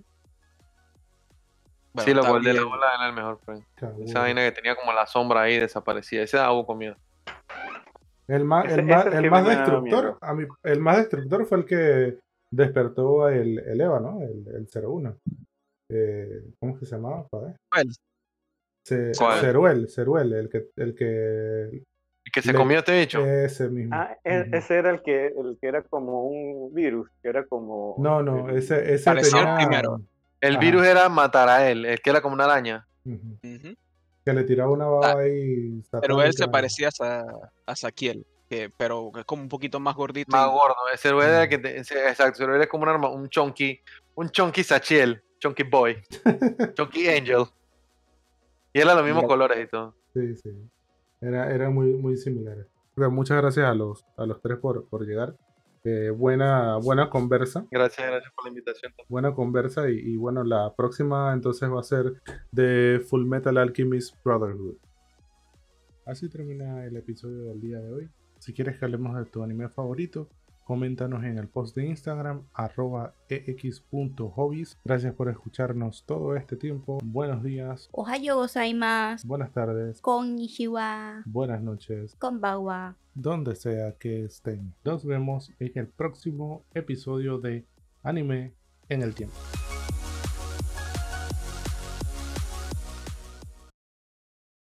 Bueno, sí, lo cual de la bola era el mejor, friend. Cabrón. Esa vaina que tenía como la sombra ahí desaparecida. Ese daba con miedo. El más, Ese- el más, el que destructor, a mí, el más destructor fue el que despertó el, el Eva, ¿no? El, el 01. Eh, ¿Cómo es que se llamaba? Joder. Ceruel, Ceruel, el que, el que ¿Y que se Le- comió este bicho? ese mismo. ah, e- ese era el que, el que era como un virus, que era como... No, no, ese, ese el primero. el ajá. virus era matar a él, el que era como una araña. Que le tiraba una baba Ah, ahí. Pero él se parecía a, a Saquiel, que, pero es como un poquito más gordito. Más y- gordo. Ese era el Mm. que te- ese- exacto, ese era como un arma, un chunky, un chunky Sachiel, chunky boy, chunky angel. Y era los mismos colores y todo. Sí, sí. Era, era muy, muy similares. Pero muchas gracias a los, a los tres por, por llegar. Eh, buena, buena conversa. Gracias, gracias por la invitación. Buena conversa. Y, y bueno, la próxima entonces va a ser de Full Metal Alchemist Brotherhood. Así termina el episodio del día de hoy. Si quieres que hablemos de tu anime favorito, coméntanos en el post de Instagram arroba ex.hobbies. Gracias por escucharnos todo este tiempo. Buenos días, Ohayo gozaimasu. buenas tardes, Konnichiwa. buenas noches, Konbanwa. donde sea que estén. Nos vemos en el próximo episodio de Anime en el Tiempo.